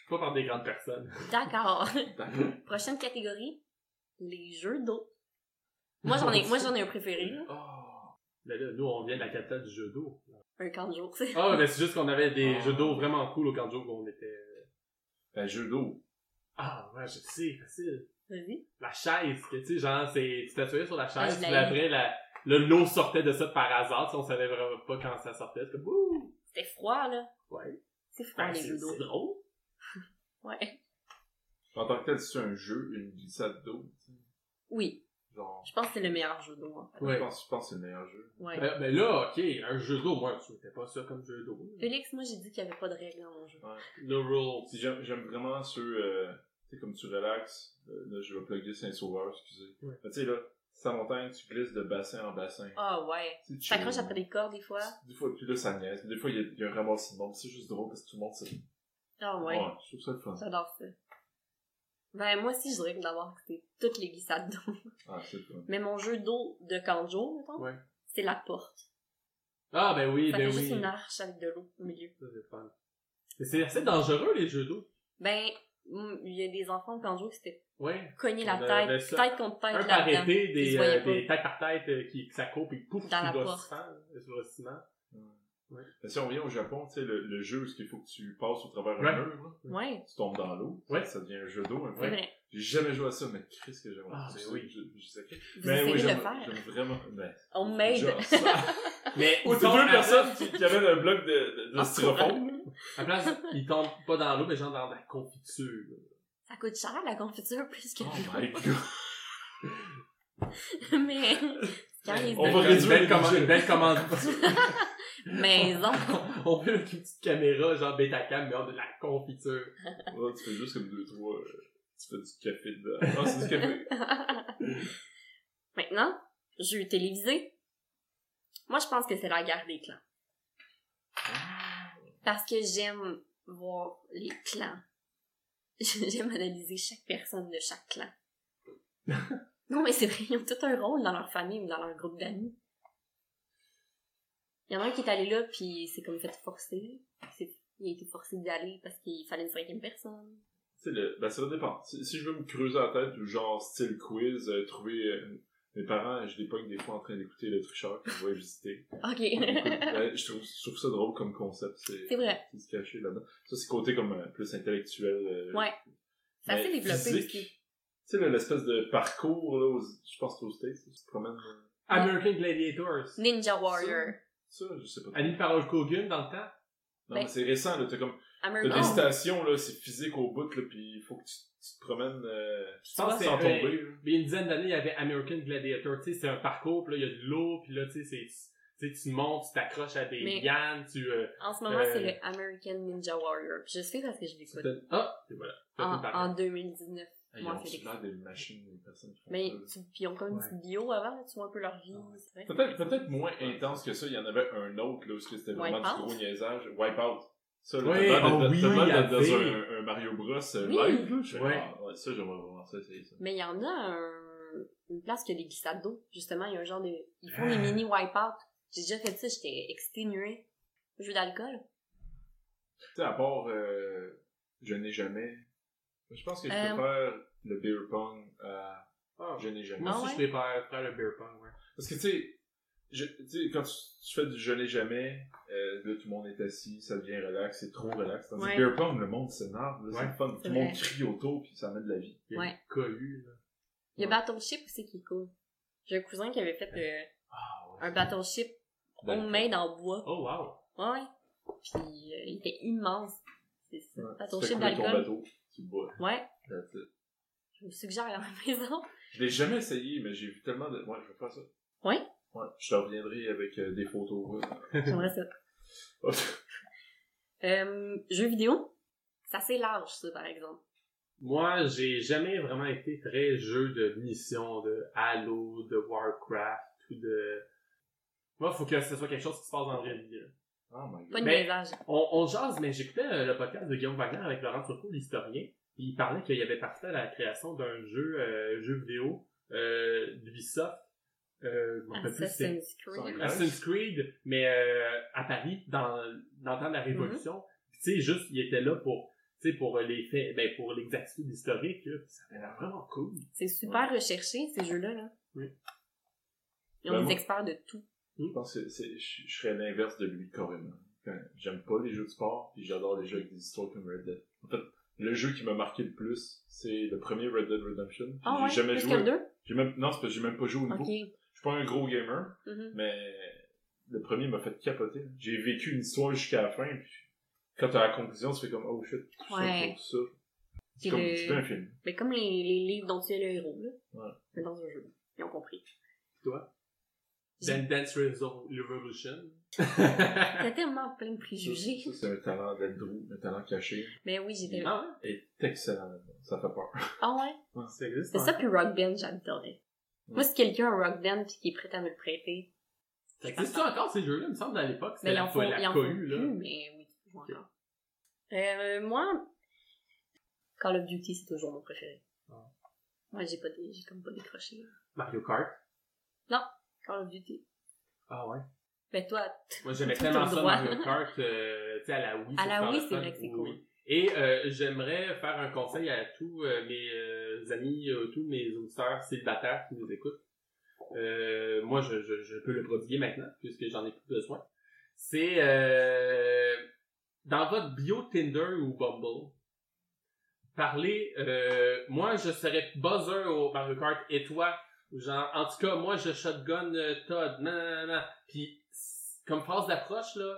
pas par des grandes personnes. D'accord. D'accord. Prochaine catégorie, les jeux d'eau. Moi, j'en ai, moi, j'en ai un préféré, là. Oh. Mais là, nous, on vient de la capitale du jeu d'eau. Un camp de jour, tu sais. Ah, mais c'est juste qu'on avait des Ah. jeux d'eau vraiment cool au camp de jour où on était... Un jeu d'eau. Ah, ouais, je sais, facile. Vas-y. La chaise, que tu sais, genre, c'est, tu t'asseyais sur la Ah, chaise, je puis après, la, le l'eau sortait de ça par hasard, tu sais, on savait vraiment pas quand ça sortait, c'est! C'était froid, là. Ouais. C'est froid, Ben, les c'est, jeux d'eau. c'est drôle. Ouais. En tant que tel, c'est un jeu, une glissade d'eau. tu sais. Oui. Genre, Je pense que c'est le meilleur jeu d'eau, en fait. Ouais. je pense, je pense que c'est le meilleur jeu. Ouais. Ben, ben là, ok, un jeu d'eau, moi, je souhaitais pas ça comme jeu d'eau. Félix, moi, j'ai dit qu'il y avait pas de règles dans mon jeu. No rules. Si j'aime, vraiment ceux, euh, tu sais, comme tu relaxes, euh, là, je vais plugger Saint-Sauveur, excusez. Ouais. Mais tu sais, là, c'est en montagne, tu glisses de bassin en bassin. Ah ouais. Tu sais, Tu t'accroches après des cordes, des fois. Des fois, puis là, ça niaise. Des fois, il y, a- il y a un ramassement. C'est juste drôle parce que tout le monde sait. Ah ouais. je trouve ça le fun. J'adore ça. Ben, moi aussi, je dirais que c'est toutes les glissades d'eau. Ah, c'est. Mais mon jeu d'eau de Kanjo, mettons, Ouais. c'est la porte. Ah, ben oui, Ça ben fait oui. juste une arche avec de l'eau au milieu. Ça, c'est fun. Mais c'est assez dangereux, les jeux d'eau. Ben, mm, il y a des enfants de Kanjo qui s'étaient Ouais. cognés la tête, ça. tête contre tête Un par été, des, euh, des têtes par tête euh, qui, ça coupe et pouf, Dans tu la porte. euh, sur le ciment. Ouais. Mais si on revient au Japon, tu sais, le, le jeu où il faut que tu passes au travers Ouais. un mur, là, Ouais, tu tombes dans l'eau, Ouais. ça devient un jeu d'eau. J'ai jamais joué à ça, mais Chris que j'aimerais. Ah, ben sais- oui. Je, je sais que- Vous Mais oui, j'aime faire. j'aime vraiment. Mais, Homemade. Genre ça. Mais Ou c'est deux personnes qui, qui avaient un bloc de, de, de Ah, styrofoam. À la place, ils tombent pas dans l'eau, mais genre dans la confiture. Ça coûte cher, la confiture, plus que Oh my god. Mais, quand les On va réduire. Une belle commande. maison. on peut avec une petite caméra, genre Betacam, mais on a de la confiture. Ouais, tu fais juste comme deux, trois. euh, tu fais du café dedans. Ah, c'est du café. Maintenant, jeu télévisé. Moi, je pense que c'est la guerre des clans. Parce que j'aime voir les clans. J'aime analyser chaque personne de chaque clan. non, mais c'est vrai, ils ont tout un rôle dans leur famille ou dans leur groupe d'amis. Il y en a un qui est allé là, puis c'est comme fait forcer. Il a été forcé d'y aller parce qu'il fallait une cinquième personne. Le, ben ça va dépendre. Si, si je veux me creuser la tête, ou genre style quiz, euh, trouver euh, mes parents, je les pogne des fois en train d'écouter le tricheur je vais visiter. Ok. Ben, je, trouve, je trouve ça drôle comme concept. C'est C'est vrai. C'est se cacher là-dedans. Ça, c'est côté comme euh, plus intellectuel. euh, Ouais. C'est assez développé physique. aussi. Tu sais, l'espèce de parcours, là, aux- je pense que c'est aux States, tu te promènes. euh, American Gladiators. Ninja Warrior. Ça, je sais pas. Animé par Hulk Hogan dans le temps? Non, Ben- mais c'est récent, là. T'as comme, t'as American. des stations, là, c'est physique au bout, là, pis il faut que tu, tu te promènes, euh, Je pense que sans c'est- tomber, là. Il y a une dizaine d'années, il y avait American Gladiator. Tu sais, c'est un parcours, puis là, il y a de l'eau, puis là, tu sais, c'est... Tu montes, tu t'accroches à des Mais- lianes, tu... Euh, En ce moment, Euh, c'est le American Ninja Warrior. Puis Je sais parce que je l'écoute. ah, et voilà. En, en 2019. Ils Moi, ont Félix. l'air des machines, des personnes qui font Mais tu, puis ils ont comme une Ouais. petite bio avant, tu vois un peu leur vie. c'est vrai. Peut-être, peut-être moins intense que ça. Il y en avait un autre, là, où c'était vraiment du Wipeout? gros niaisage. Wipeout. Ça, là, Oui, l'air oh d'être- oui, il y d'être dans avait. un, un Mario Bros. euh, Oui. live, là. Je fais, Ouais. ah, ouais, ça, j'aimerais vraiment ça, essayer ça. Mais il y en a un, une place qui a des glissades d'eau. Justement, il y a un genre de. Ils font des mini wipeout. J'ai déjà fait ça, j'étais exténuée. Jeu d'alcool. Tu sais, à part, euh, je n'ai jamais. Je pense que je Euh, préfère le beer pong à Ah, je n'ai jamais. Moi Ah aussi, ouais? je préfère faire le beer pong, ouais. Parce que, tu sais, je- tu sais, quand tu, tu fais du je n'ai jamais, euh, là, tout le monde est assis, ça devient relax, c'est trop relax. Tandis Ouais. que beer pong, le monde s'énerve, là, c'est Ouais. le fun. Tout le monde crie autour, puis ça met de la vie. Il y a Ouais. collus, là. Il y a Battleship aussi qui est cool. J'ai un cousin qui avait fait euh, Ah, ouais. un Battleship homemade en bois. Oh, wow. Ouais. Puis euh, il était immense. C'est ça. Battleship d'alcool. Tu bois. Ouais. That's it. Je vous suggère à la maison. Je l'ai jamais essayé, mais j'ai vu tellement de. Ouais, je vais faire ça. Ouais? Ouais, je te reviendrai avec euh, des photos. J'aimerais ça. Euh, jeux vidéo? C'est assez large, ça, par exemple. Moi, j'ai jamais vraiment été très jeu de mission, de Halo, de Warcraft, ou de... Moi, faut que ce soit quelque chose qui se passe dans la vraie vie, là. Oh my Pas de niaisage. On, on jase, mais j'écoutais euh, le podcast de Guillaume Wagner avec Laurent Turcot, l'historien. puis Il parlait qu'il avait participé à la création d'un jeu, euh, jeu vidéo euh, d'Ubisoft. Euh, plus Assassin's Creed. Assassin's Creed, mais euh, à Paris, dans, dans le temps de la Révolution. Puis, Tu sais, juste, il était là pour, tu sais, pour les faits, ben, pour l'exactitude historique, là. Ça avait l'air vraiment cool. C'est super recherché, ces jeux-là. Là. Oui. Ils ont Ben, des moi- experts de tout. Je pense que c'est, je, je serais l'inverse de lui carrément. J'aime pas les jeux de sport, puis j'adore les jeux avec des histoires comme Red Dead. En fait, le jeu qui m'a marqué le plus, c'est le premier Red Dead Redemption. Ah j'ai ouais? jamais joué. 2? J'ai même, non, c'est parce que j'ai même pas joué au nouveau. Ok. Je suis pas un gros gamer, Mhm. mais le premier m'a fait capoter. J'ai vécu une histoire jusqu'à la fin, puis quand t'as la conclusion, tu fais comme, oh shit, ça Ouais. pour ça. C'est comme, le- un film. Mais comme les, les livres dont tu es le héros, là. Ouais. Mais dans un jeu. Ils ont compris. Toi? Dan- Dance Revolution. T'as tellement plein de préjugés. Ça, c'est un talent d'Andrew, un talent caché. Mais oui, j'étais... ah est excellent. Ça fait peur. Ah ouais? ouais? Ça existe? C'est hein? ça, puis Rock Band, j'adorais. Moi, si quelqu'un a un Rock Band pis qui est prêt à me le prêter, Ça existe encore ces jeux-là? Il me semble à l'époque, mais c'était la, en cohue, là. plus, mais oui, Ok. encore. Euh, moi, Call of Duty, c'est toujours mon préféré. Ah. Moi, j'ai pas dé- j'ai comme pas décroché. Mario Kart? Call of Duty. Ah ouais? Mais toi, Moi, j'aimais tellement le ça. Mario Kart, euh, tu sais, à la Wii. À la Wii, c'est vrai que c'est Oui, cool. oui. Et euh, j'aimerais faire un conseil à tous euh, mes euh, amis, tous mes auditeurs célibataires qui nous écoutent. Moi, je, je, je peux le prodiguer maintenant, puisque j'en ai plus besoin. C'est dans votre bio Tinder ou Bumble, parlez, euh, moi, je serais buzzer au Mario Kart et toi, genre, en tout cas, moi, je shotgun euh, Todd, non, non, non, non. Puis, comme phrase d'approche, là,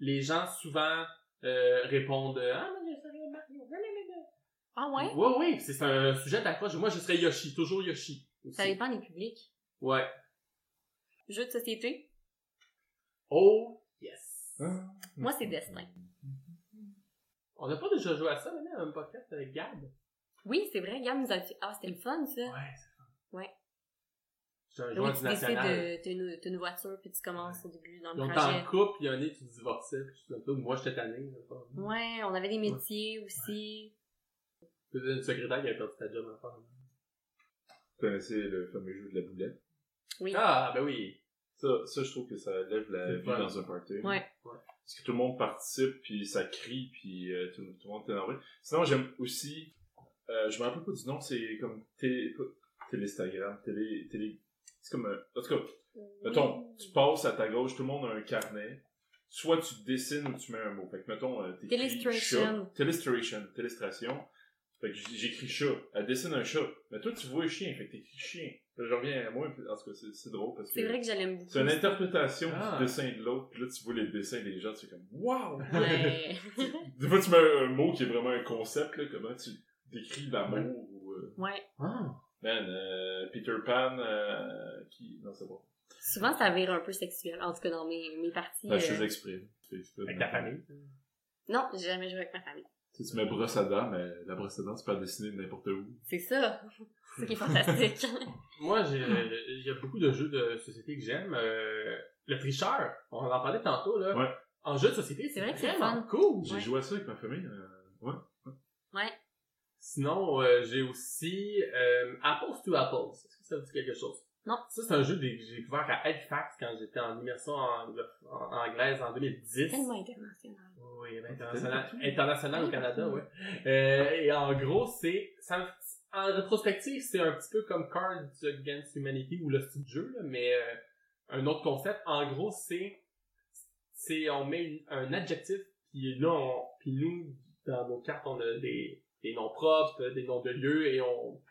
les gens souvent euh, répondent Ah, mais je serais Mario. ah ouais? Oui, oui, c'est un sujet d'approche. Moi, je serais Yoshi, toujours Yoshi. aussi. Ça dépend des publics. Ouais. Jeux de société, Oh, yes. moi, c'est Destin. On n'a pas déjà joué à ça, maintenant, un podcast avec Gab? Oui, c'est vrai, Gab nous a dit, ah, c'était le fun, ça. Ouais, c'est fun. Ouais. C'est un joueur tu du décides national. de, t'as une, une voiture, puis tu commences au début dans Ils le ont projet. en couple, il y en a qui divorçaient, puis tout ça. Moi, j'étais tanné. Ouais, on avait des métiers aussi. C'était une secrétaire qui avait perdu sa job en femme. Vous connaissez le fameux jeu de la boulette? Oui. Ah, ben oui. Ça, ça, je trouve que ça lève la vie dans un party. Ouais. Parce que tout le monde participe, puis ça crie, puis euh, tout, tout le monde est énervé. Sinon, j'aime aussi... Euh, je me rappelle pas du nom, c'est comme télé, téléstagram, télé... télé c'est comme un... En tout cas, mettons, tu passes à ta gauche, tout le monde a un carnet. Soit tu dessines ou tu mets un mot. Fait que, mettons, euh, t'écris Télestration. chat. Télestration. Télestration. Fait que j'écris chat. Elle dessine un chat. Mais toi, tu vois un chien. Fait que t'écris chien. Je reviens à moi. En tout cas, c'est- drôle parce que... C'est vrai que je l'aime beaucoup. C'est une interprétation Ah. du dessin de l'autre, puis là tu vois les dessins des gens, tu es comme Waouh! Ouais. Des fois tu mets un mot qui est vraiment un concept, là, comment tu décris l'amour ou. euh, ouais. Ah. Man, euh, Peter Pan euh, qui. Non, c'est bon. Souvent, ça vire un peu sexuel. En tout cas, dans mes, mes parties. Ben, je euh, fais exprès. Je fais exprès Avec ta famille? Non, j'ai jamais joué avec ma famille. Tu sais, tu mets brosse à dents, mais la brosse à dents, tu peux la dessiner de n'importe où. C'est ça. C'est qui est fantastique. Moi, j'ai, il y a beaucoup de jeux de société que j'aime. Euh, le tricheur, on en parlait tantôt, là. Ouais. En jeu de société, C'est vrai que c'est fun. cool. J'ai Ouais. joué à ça avec ma famille. euh, ouais. ouais. Sinon, euh, j'ai aussi euh, Apples to Apples. Est-ce que ça vous dit quelque chose? Non. Ça, c'est un jeu que j'ai découvert à Halifax quand j'étais en immersion en, en anglaise en 2010. Tellement international. Oui, international, international au Canada, ouais. Euh, et en gros, c'est, ça, en rétrospective, c'est un petit peu comme Cards Against Humanity ou le style de jeu, là, mais euh, un autre concept. En gros, c'est, c'est, on met une- un adjectif, puis là, on, puis nous, dans nos cartes, on a des, des noms propres, des noms de lieux, et on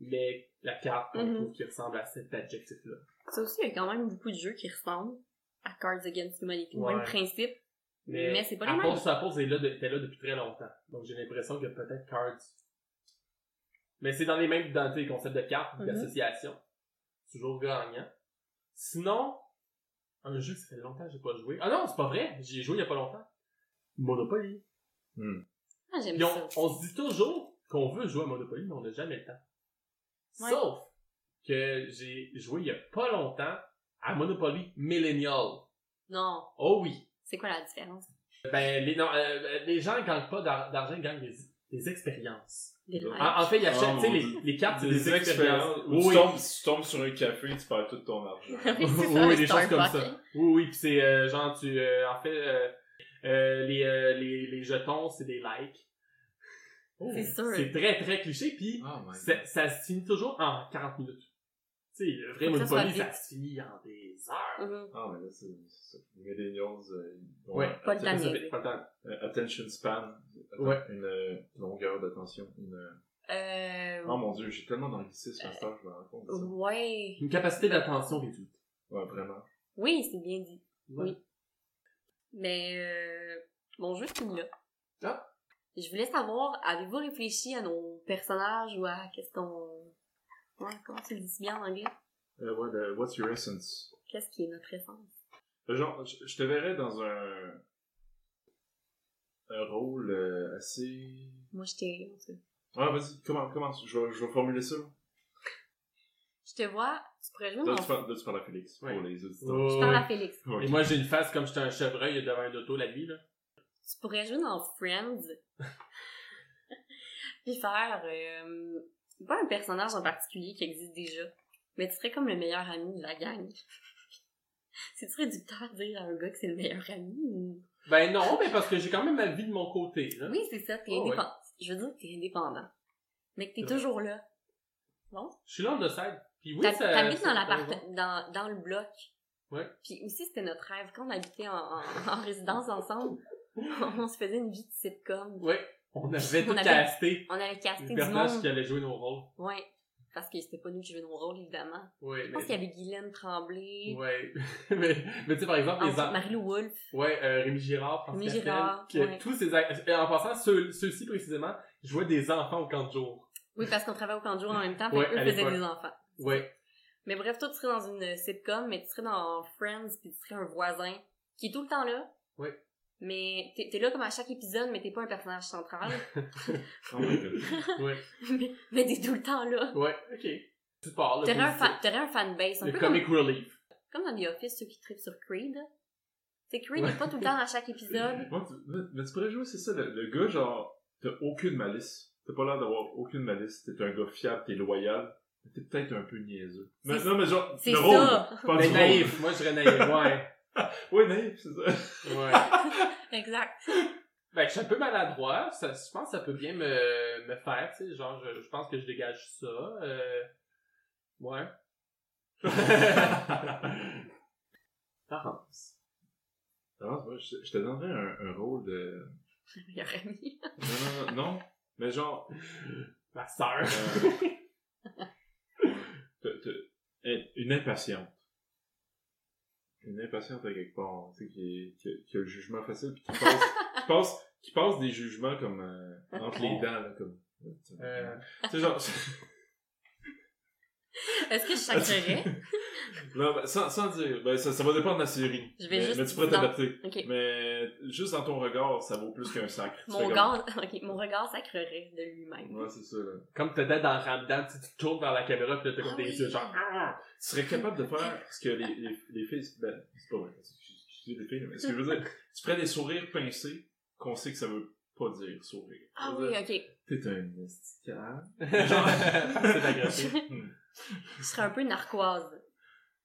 met la carte qu'on Mhm. trouve qui ressemble à cet adjectif-là. Ça aussi, il y a quand même beaucoup de jeux qui ressemblent à Cards Against Humanity. Ouais. Même principe. Mais c'est pas les mêmes. to Apples est là, de- était là depuis très longtemps. Donc j'ai l'impression que peut-être Cards. Mais c'est dans les mêmes dans les concepts de cartes, Mhm. d'association. Toujours gagnant. Sinon, un jeu que ça fait longtemps que j'ai pas joué. Ah non, c'est pas vrai, j'y ai joué il y a pas longtemps. Monopoly. Hmm. Ah, j'aime Puis on, ça. on se dit toujours qu'on veut jouer à Monopoly, mais on n'a jamais le temps. Ouais. Sauf que j'ai joué il y a pas longtemps à Monopoly Millennial. Non. Oh oui. C'est quoi la différence? Ben, les, non, euh, les gens gagnent pas d'ar- d'argent, ils gagnent des, des expériences. Des. En, en fait, ils achètent, Oh, tu sais, mon les, Dieu. les cartes, c'est Des des, expériences. Ou tu, Oui, tombes, tu tombes sur un café, tu perds tout ton argent. oui, des choses comme ça. Oui, oui, puis c'est euh, genre, tu, euh, en fait, euh, euh, les, euh, les, les jetons, c'est des likes. C'est sûr. C'est très, très cliché, puis Oh ça, ça se finit toujours en 40 minutes. Tu sais, le vrai ça Monopoly, ça vite. se finit en des heures. Mhm. Ah, mais là, c'est ça. Millennials, euh, Ouais. Pas Ça, ça de temps. euh, attention span, Attends, Ouais. une euh, longueur d'attention, une... euh, Euh, Oh mon dieu, j'ai tellement d'anglicisme à ce temps, je me rends compte ça. ouais. Une capacité d'attention réduite. Ouais, vraiment. Oui, c'est bien dit. Ouais. Oui. Mais euh, mon jeu finit là. Ah. Je voulais savoir, avez-vous réfléchi à nos personnages ou à qu'est-ce qu'on... Ouais, comment tu le dis bien en anglais? Euh, le What's Your Essence? Qu'est-ce qui est notre essence? Euh, Genre, je, je te verrais dans un... un rôle euh, assez... Moi, je t'ai... en tout cas. Ah, vas-y, comment, comment, je vais, je vais formuler ça. Je te vois, pourrais jouer Là, dans... tu parles, là, tu parles à Félix, Ouais. pour les auditeurs. Oh, Je parle à. Félix. Et moi, j'ai une face comme j'étais un chevreuil devant un auto la nuit, là. Tu pourrais jouer dans Friends. Puis faire... euh, pas un personnage en particulier qui existe déjà, mais tu serais comme le meilleur ami de la gang. C'est-tu réducteur de dire à un gars que c'est le meilleur ami ou... Ben non, mais parce que j'ai quand même ma vie de mon côté, là. Oui, c'est ça, t'es Oh, ouais. indépendant. Je veux dire que t'es indépendant. Mais que t'es Ouais. toujours là. Bon? Je suis là en side. Puis oui, ça... Ça- dans l'appart, dans, dans le bloc. Ouais. Puis aussi, c'était notre rêve. Quand on habitait en, en, en résidence ensemble, on se faisait une vie de sitcom. Ouais. On avait tout On avait- casté. On avait casté Les du monde. qui allaient jouer nos rôles. Ouais. Parce que c'était pas nous qui jouions nos rôles, évidemment. Ouais, Je pense mais... qu'il y avait Guylaine Tremblay, Ouais. mais, mais tu sais, par exemple, les en- Marie-Lou Wolfe. Ouais, euh, Rémi Girard, François Rémi Girard, que ouais. tous ces et en passant, ceux, ceux-ci précisément jouaient des enfants au camp de jour. Oui, parce qu'on travaillait au camp de jour en même temps, qu'eux à faisaient des enfants. Ouais. Mais bref, toi, tu serais dans une sitcom, mais tu serais dans Friends, puis tu serais un voisin qui est tout le temps là. Oui. Mais t'es t'es là comme à chaque épisode, mais t'es pas un personnage central. Oh my god. Ouais. mais mais t'es tout le temps là. Ouais, ok. Tu parles, là, T'aurais un, t'aurais un fanbase, un Le peu comic relief. comme, comme dans The Office, ceux qui trippent sur Creed. C'est Creed n'est pas tout le temps à chaque épisode. Moi, tu, mais, mais tu pourrais jouer, c'est ça, le, le gars, genre, t'as aucune malice. T'as pas l'air d'avoir aucune malice. T'es un gars fiable, t'es loyal. T'es peut-être un peu niaiseux. Mais, non, mais genre, c'est le ça. rôle. Pas Mais naïf, moi je dirais naïf, ouais. Oui, naïf, c'est ça. Ouais. exact. Ben, je suis un peu maladroit, ça, je pense que ça peut bien me, me faire, tu sais, genre, je, je pense que je dégage ça, euh... Ouais. Laurence. Alors, moi, je, je te donnerais un, un rôle de... Meilleur ami. Non, non, non, non. Mais genre, Ma sœur. euh, une impatiente. Une impatiente à quelque part, tu sais, qui, qui, qui a le jugement facile, puis qui passe, qui passe, qui passe des jugements comme euh, entre les dents, là, comme... Euh, Tu sais, genre... Est-ce que je sacrerais? non, ben, sans, sans dire, ben, ça, ça va dépendre de la série. Je vais mais, juste mais tu pourrais t'adapter. Mais juste dans ton regard, ça vaut plus qu'un sacre. Mon regard, mon regard sacrerait de lui-même. Ouais, c'est ça, là. comme t'étais dans Ramadan, tu tu te tournes vers la caméra pis t'as comme Ah des oui. yeux genre... Ah! Tu serais capable de faire ce que les, les, les filles, ben, c'est pas vrai, excusez les filles, mais ce que je veux dire, tu ferais des sourires pincés qu'on sait que ça veut pas dire sourire. Ah Je oui, dire, ok. T'es un esticat. C'est agressif. Je serais un peu narquoise.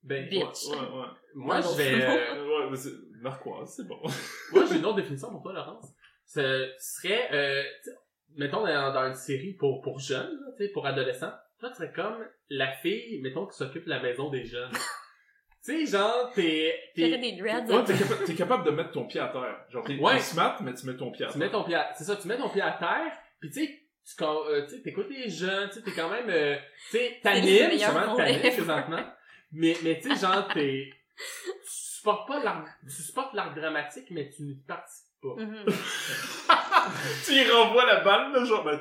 Ben, Bitch. Ouais, ouais. moi Ouais, je vais... euh, ouais, c'est narquoise, c'est bon. Moi, j'ai une autre définition pour toi, Laurence. Ce serait, euh, tu mettons, dans, dans une série pour, pour jeunes, là, tu pour adolescents, toi, tu serais comme la fille, mettons, qui s'occupe de la maison des jeunes. tu sais, genre, t'es, t'es, des dreads. Ouais, t'es capable, de mettre ton pied à terre. Genre, t'es Ouais. smart, mais tu mets ton pied à tu terre. mets ton pied à, c'est ça, tu mets ton pied à terre, pis tu sais, tu, euh, tu sais, t'écoutes les jeunes, tu t'es quand même, euh, tu sais, t'animes, justement, t'animes présentement, mais, mais tu sais, genre, t'es, tu supportes pas l'art, tu supportes l'art dramatique, mais tu n'y participes pas. Mhm. tu y renvoies la balle, là, genre, ben,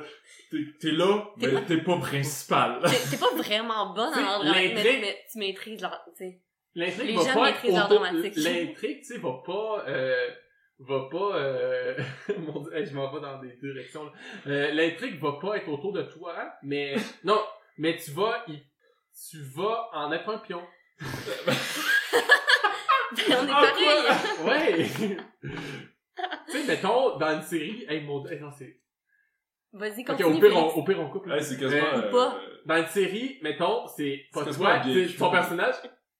t'es là, mais t'es pas principal. T'es pas vraiment bonne en dramatique, mais, tu maîtrises leur, tu sais. L'intrigue Les va pas. L'intrigue, tu sais, va pas, euh, va pas, euh, mon dieu, hey, je m'en vais dans des directions, là. Euh, l'intrigue va pas être autour de toi, mais, non, mais tu vas, y- tu vas en être un pion. on est Ah, pareil. Ouais! tu sais, mettons, dans une série, hey, mon dieu, hey, non, c'est, Vas-y, ok, continue. au pire, on, au pire, on coupe. là. Ouais, c'est quasiment. Euh, ou pas. euh, Dans une série, mettons, c'est pas toi, gay. ton personnage,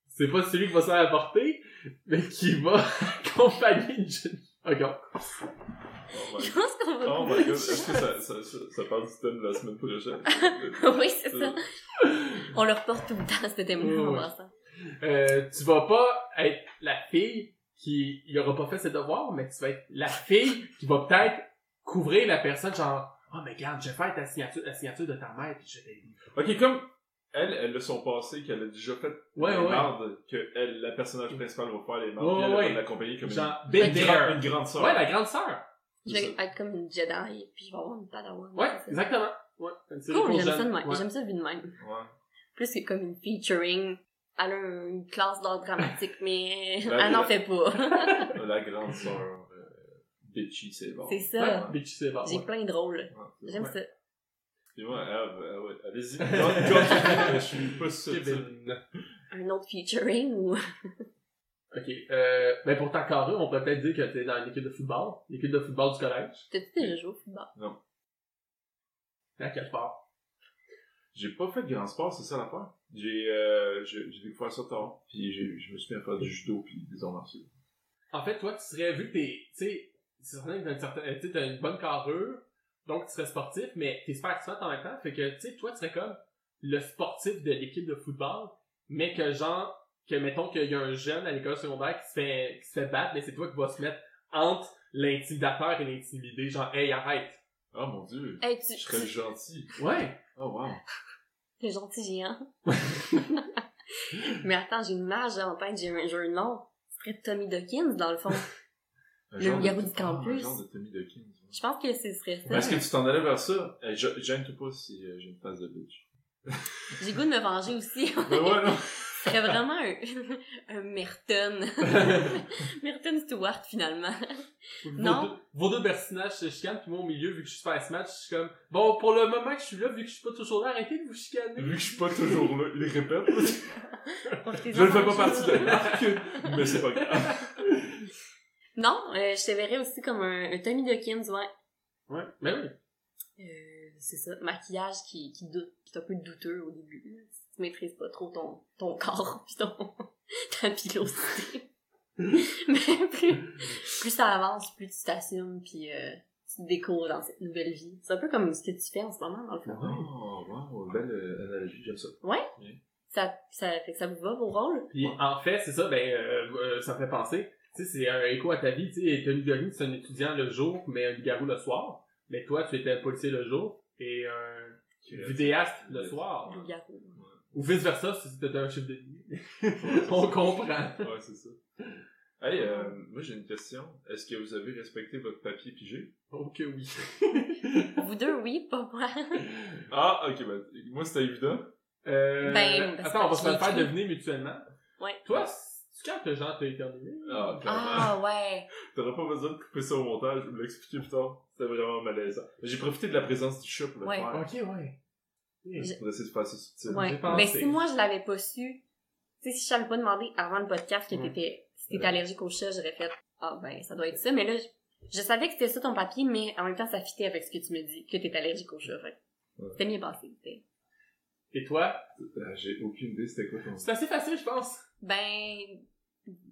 c'est pas celui qui va se faire apporter, mais qui va accompagner une jeune... Ok. Oh my Je pense qu'on va Oh my god, est-ce que ça, ça, ça, ça parle du thème de la semaine prochaine? oui, c'est ça. On le reporte tout le temps, ce thème-là, Ouais. Euh, tu vas pas être la fille qui il aura pas fait ses devoirs, mais tu vas être la fille qui va peut-être couvrir la personne genre oh mais regarde, je vais faire ta signature, la signature de ta mère puis je vais Ok, comme elle, elle a son passé, qu'elle a déjà fait Ouais, les ouais. mardes, que elle, la personnage principal va faire les mardes, Ouais, elle, ouais. va l'accompagner comme genre une, une, une grande sœur. Ouais, la grande sœur. Je vais être comme une Jedi, puis je vais avoir une padawan. Ouais, exactement. Ouais, une série Cool, j'aime ça de même. Ouais. J'aime ça vu de même. Ouais. Plus que comme une featuring elle a une classe d'art dramatique, mais elle n'en fait pas. La grande sœur, euh, bitchy, c'est bon. C'est ça. Ouais, Bitchy, c'est bon. J'ai ouais. plein de rôles. J'aime ça. Et moi, Eve, euh, ouais, allez-y. Je suis pas ça. Kevin. Un autre featuring ou... Ok. Euh, ben pour ta carrure, on pourrait peut-être dire que t'es dans l'équipe de football. L'équipe de football du collège. T'as-tu déjà joué au football? À quel sport? J'ai pas fait de grand sport, c'est ça l'affaire. J'ai, euh, j'ai j'ai découvert ça tard. Puis je me suis mis à faire du judo puis des arts martiaux. En fait, toi, tu serais, vu que t'es, tu sais, c'est certain que t'as une certaine, tu sais, t'as une bonne carrure, donc tu serais sportif, mais t'es super actif en même temps, fait que, tu sais, toi, tu serais comme le sportif de l'équipe de football, mais que genre, que mettons qu'il y a un jeune à l'école secondaire qui se fait, qui se fait battre, mais c'est toi qui vas se mettre entre l'intimidateur et l'intimidé, genre, hey, arrête. Oh mon dieu. Hey, tu... Je serais tu- gentil. Ouais. Oh wow. T'es gentil géant. mais attends, j'ai une image en tête, j'ai un, un nom. Ce serait Tommy Dawkins, dans le fond. Un Le garou du Ah, campus. un genre de Tommy Dawkins. Je pense que ce serait ça. Mais Est-ce que tu t'en allais vers ça? Je- Gêne-toi pas si euh, j'ai une phase de bitch. J'ai goût de me venger aussi. Mais ouais, non. Ce serait vraiment un, un Merton. Merton Stewart, finalement. Non? Vos deux, vos deux personnages se chicanent, puis moi au milieu, vu que je suis super match, je suis comme, bon, pour le moment que je suis là, vu que je suis pas toujours là, arrêtez de vous chicaner. Vu que je suis pas toujours là, il répète. Je ne fais pas partie de l'arc, mais c'est pas grave. Non, euh, je te verrais aussi comme un, un Tommy Dawkins, ouais. Ouais, mais oui. Euh, c'est ça, maquillage qui, qui doute, qui est un peu douteux au début. là. Si tu maîtrises pas trop ton, ton corps pis ton, ta pilosité. Mais plus, plus ça avance, plus tu t'assumes pis euh, tu te découvres dans cette nouvelle vie. C'est un peu comme ce que tu fais en ce moment, dans le fond. Oh, wow, belle euh, analogie, j'aime ça. Ça, ça fait que ça vous va, vos rôles? Puis en fait, c'est ça, ben, euh, ça me fait penser, tu sais, c'est un écho à ta vie, tu sais, Tony Gorin, c'est un étudiant le jour, mais un garou le soir. Mais toi, tu étais un policier le jour et un vidéaste le soir. Loup-garou. Ou vice versa, si c'était un chiffre de. On comprend. Ouais, c'est ça. Hey, euh, moi j'ai une question. Est-ce que vous avez respecté votre papier pigé? Oh que oui. Vous deux, oui, pas moi. Ah, ok, ben, moi c'était évident. Euh, Ben, parce attends, on va se le faire deviner mutuellement. Ouais. Toi, quand que genre t'as éternué? Ah. Ah, ouais. T'aurais pas besoin de couper ça au montage, je vais l'expliquer plus tard. C'était vraiment malaisant. J'ai profité de la présence du chat pour le Ouais. faire. Ok, ouais. Je- Pour essayer de faire ça subtil. Ouais. J'ai pensé. Mais si moi je l'avais pas su, tu sais, si je t'avais pas demandé avant le podcast que Ouais. t'étais, si t'étais Ouais. allergique au chat, j'aurais fait, ah ben, ça doit être ça. Mais là, je, je savais que c'était ça ton papier, mais en même temps, ça fitait avec ce que tu me dis, que t'es allergique au chat. Fait. que Ouais. C'était bien passé. c'était- Et toi? Ah, J'ai aucune idée c'était quoi ton... C'est assez facile, je pense. Ben,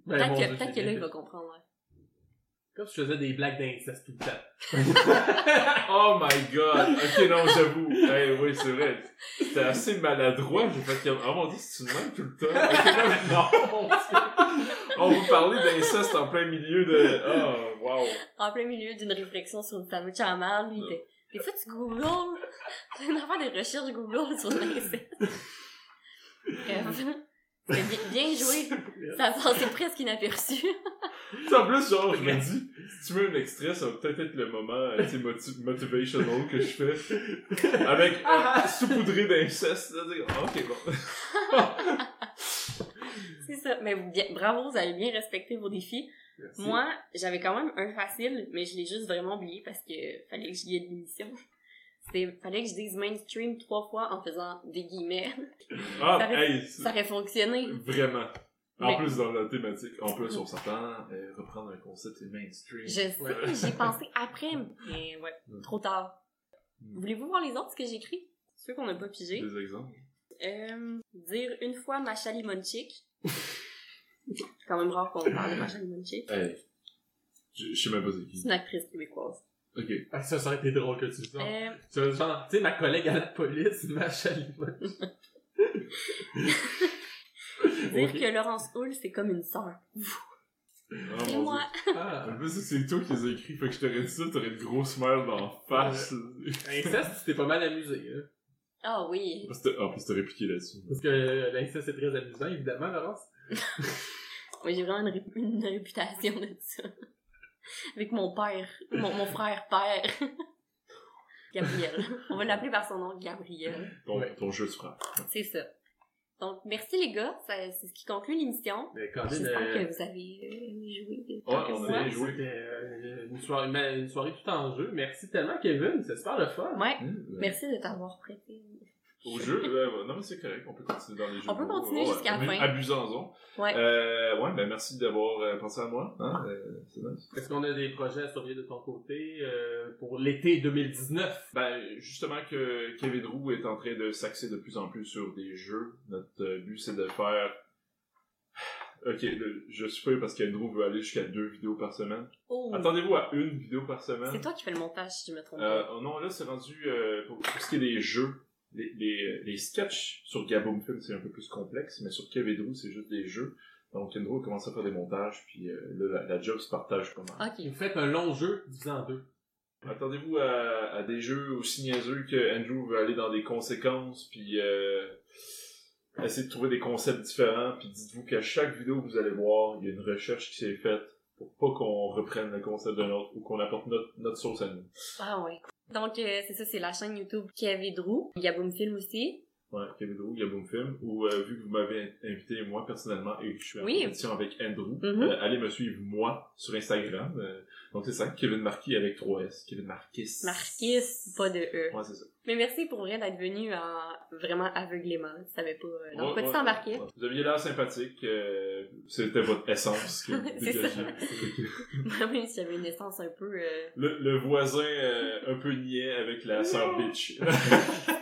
Ben, peut-être que, que là, il va comprendre. ouais. Comme si je faisais des blagues d'inceste tout le temps. Oh my god! Ok, non, j'avoue. Hey, oui, c'est vrai. C'était assez maladroit. J'ai fait comme, oh mon dieu, c'est une même tout le temps? Ok, non, non, mon dieu. on va parler d'inceste en plein milieu de, oh, wow. En plein milieu d'une réflexion sur à la marde, lui, des fois, tu googles, tu une affaire de recherche Google sur l'inceste. Bref. Bien, bien joué. Ça a passé presque inaperçu. En plus, genre, je me dis, si tu veux un extrait, ça va peut-être être le moment, euh, tu sais, moti- motivational que je fais. Avec, euh, saupoudré d'inceste, ah, ok, bon. C'est ça. Mais bien, bravo, vous avez bien respecté vos défis. Merci. Moi, j'avais quand même un facile, mais je l'ai juste vraiment oublié parce que fallait que j'y aie de l'émission. Fallait que je dise mainstream trois fois en faisant des guillemets. Ah, Ça aurait- hey, c'est- Ça aurait fonctionné. vraiment. En Mais- plus, dans la thématique, en plus, on s'attend à reprendre un concept c'est mainstream. Je sais, Ouais. j'ai pensé après, mais ouais, Mm. trop tard. Mm. Voulez-vous voir les autres, ce que j'ai écrit? Ceux qu'on n'a pas pigé. Des exemples. Euh, dire une fois Macha Limonchik. quand même rare qu'on parle de Macha Limonchik. Hey. Je, je sais même pas c'est C'est qui. une actrice québécoise. Ok. Ah, ça, ça aurait été drôle que tu le dises. Euh, C'est genre, tu sais, ma collègue à la police, ma chalimone. dire que Laurence Hull, c'est comme une sœur. Oh, C'est moi. Ah. En plus, c'est toi qui les as écrits, fait que je t'aurais dit ça, t'aurais une grosse merde dans face. Inceste, tu t'es pas mal amusé, hein. Ah oui. Que- En plus, t'as répliqué là-dessus. Parce que euh, l'inceste, c'est très amusant, évidemment, Laurence. Oui, j'ai vraiment une, ré- une réputation de ça. Avec mon père, mon, mon frère père. Gabriel. On va l'appeler par son nom, Gabriel. Ton, Ouais. ton jeu de frappe. C'est ça. Donc, merci les gars, Ça- c'est ce qui conclut l'émission. J'espère euh, que vous avez euh, joué. Ouais, on a bien joué. C'était euh, une, soirée, mais une soirée tout en jeu. Merci tellement, Kevin. C'est super le fun. Ouais, Hum, ouais. merci de t'avoir prêté. Au jeu, ouais, ouais. non mais c'est correct, on peut continuer dans les jeux. On peut continuer jusqu'à la fin. Abusons-en. Ouais. Euh, ouais, ben merci d'avoir euh, pensé à moi. Hein? euh, c'est nice. Est-ce qu'on a des projets à surveiller de ton côté euh, pour l'été 2019? Ben, justement que Kevin Roux est en train de s'axer de plus en plus sur des jeux. Notre but, c'est de faire... Ok, le- je suis pas parce qu'Andrew veut aller jusqu'à deux vidéos par semaine. Oh, Attendez-vous à une vidéo par semaine. c'est toi qui fais le montage, si je me trompe Euh, pas. oh non, là, c'est rendu, euh, pour, pour ce qui est des jeux, les, les, les sketchs sur Gaboom Film, c'est un peu plus complexe, mais sur Kevedro, c'est juste des jeux. Donc, Kendro commence à faire des montages, puis euh, là, la, la job se partage pas mal. Ok. Vous faites un long jeu divisé en deux. Attendez-vous à, à des jeux aussi niaiseux que Andrew veut aller dans des conséquences, puis euh, essayer de trouver des concepts différents, puis dites-vous qu'à chaque vidéo que vous allez voir, il y a une recherche qui s'est faite pour pas qu'on reprenne le concept d'un autre ou qu'on apporte notre, notre sauce à nous. Ah ouais. Donc, euh, c'est ça, c'est la chaîne YouTube Kevin Drew. Gaboom Film aussi. Ouais, Kevin Drew, Gaboom Film, ou euh, vu que vous m'avez invité moi personnellement et que je suis en Oui. compétition avec Andrew, Mhm. euh, allez me suivre moi sur Instagram. euh, donc c'est ça, Kevin Marquis avec 3S, Kevin Marquis. Marquis, pas de E. Ouais, c'est ça. Mais merci pour vrai d'être venu en vraiment aveuglément. Tu savais pas euh, Ouais, ouais, t'embarquais. ouais. Vous aviez l'air sympathique, euh, c'était votre essence qui C'est ça. dégageait. Même si j'avais une essence un peu... euh, Le, le voisin euh, un peu niais avec la sœur bitch.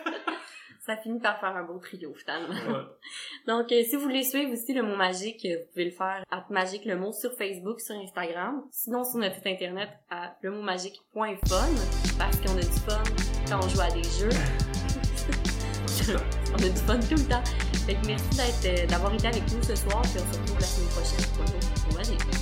Ça finit par faire un beau trio, finalement. Ouais. Donc, euh, si vous voulez suivre aussi le mot magique, euh, vous pouvez le faire à magique le mot sur Facebook, sur Instagram. Sinon, sur notre site internet à lemotmagique.fun parce qu'on a du fun quand on joue à des jeux. on a du fun tout le temps. Fait que merci d'être, euh, d'avoir été avec nous ce soir, puis on se retrouve la semaine prochaine pour un autre mot magique.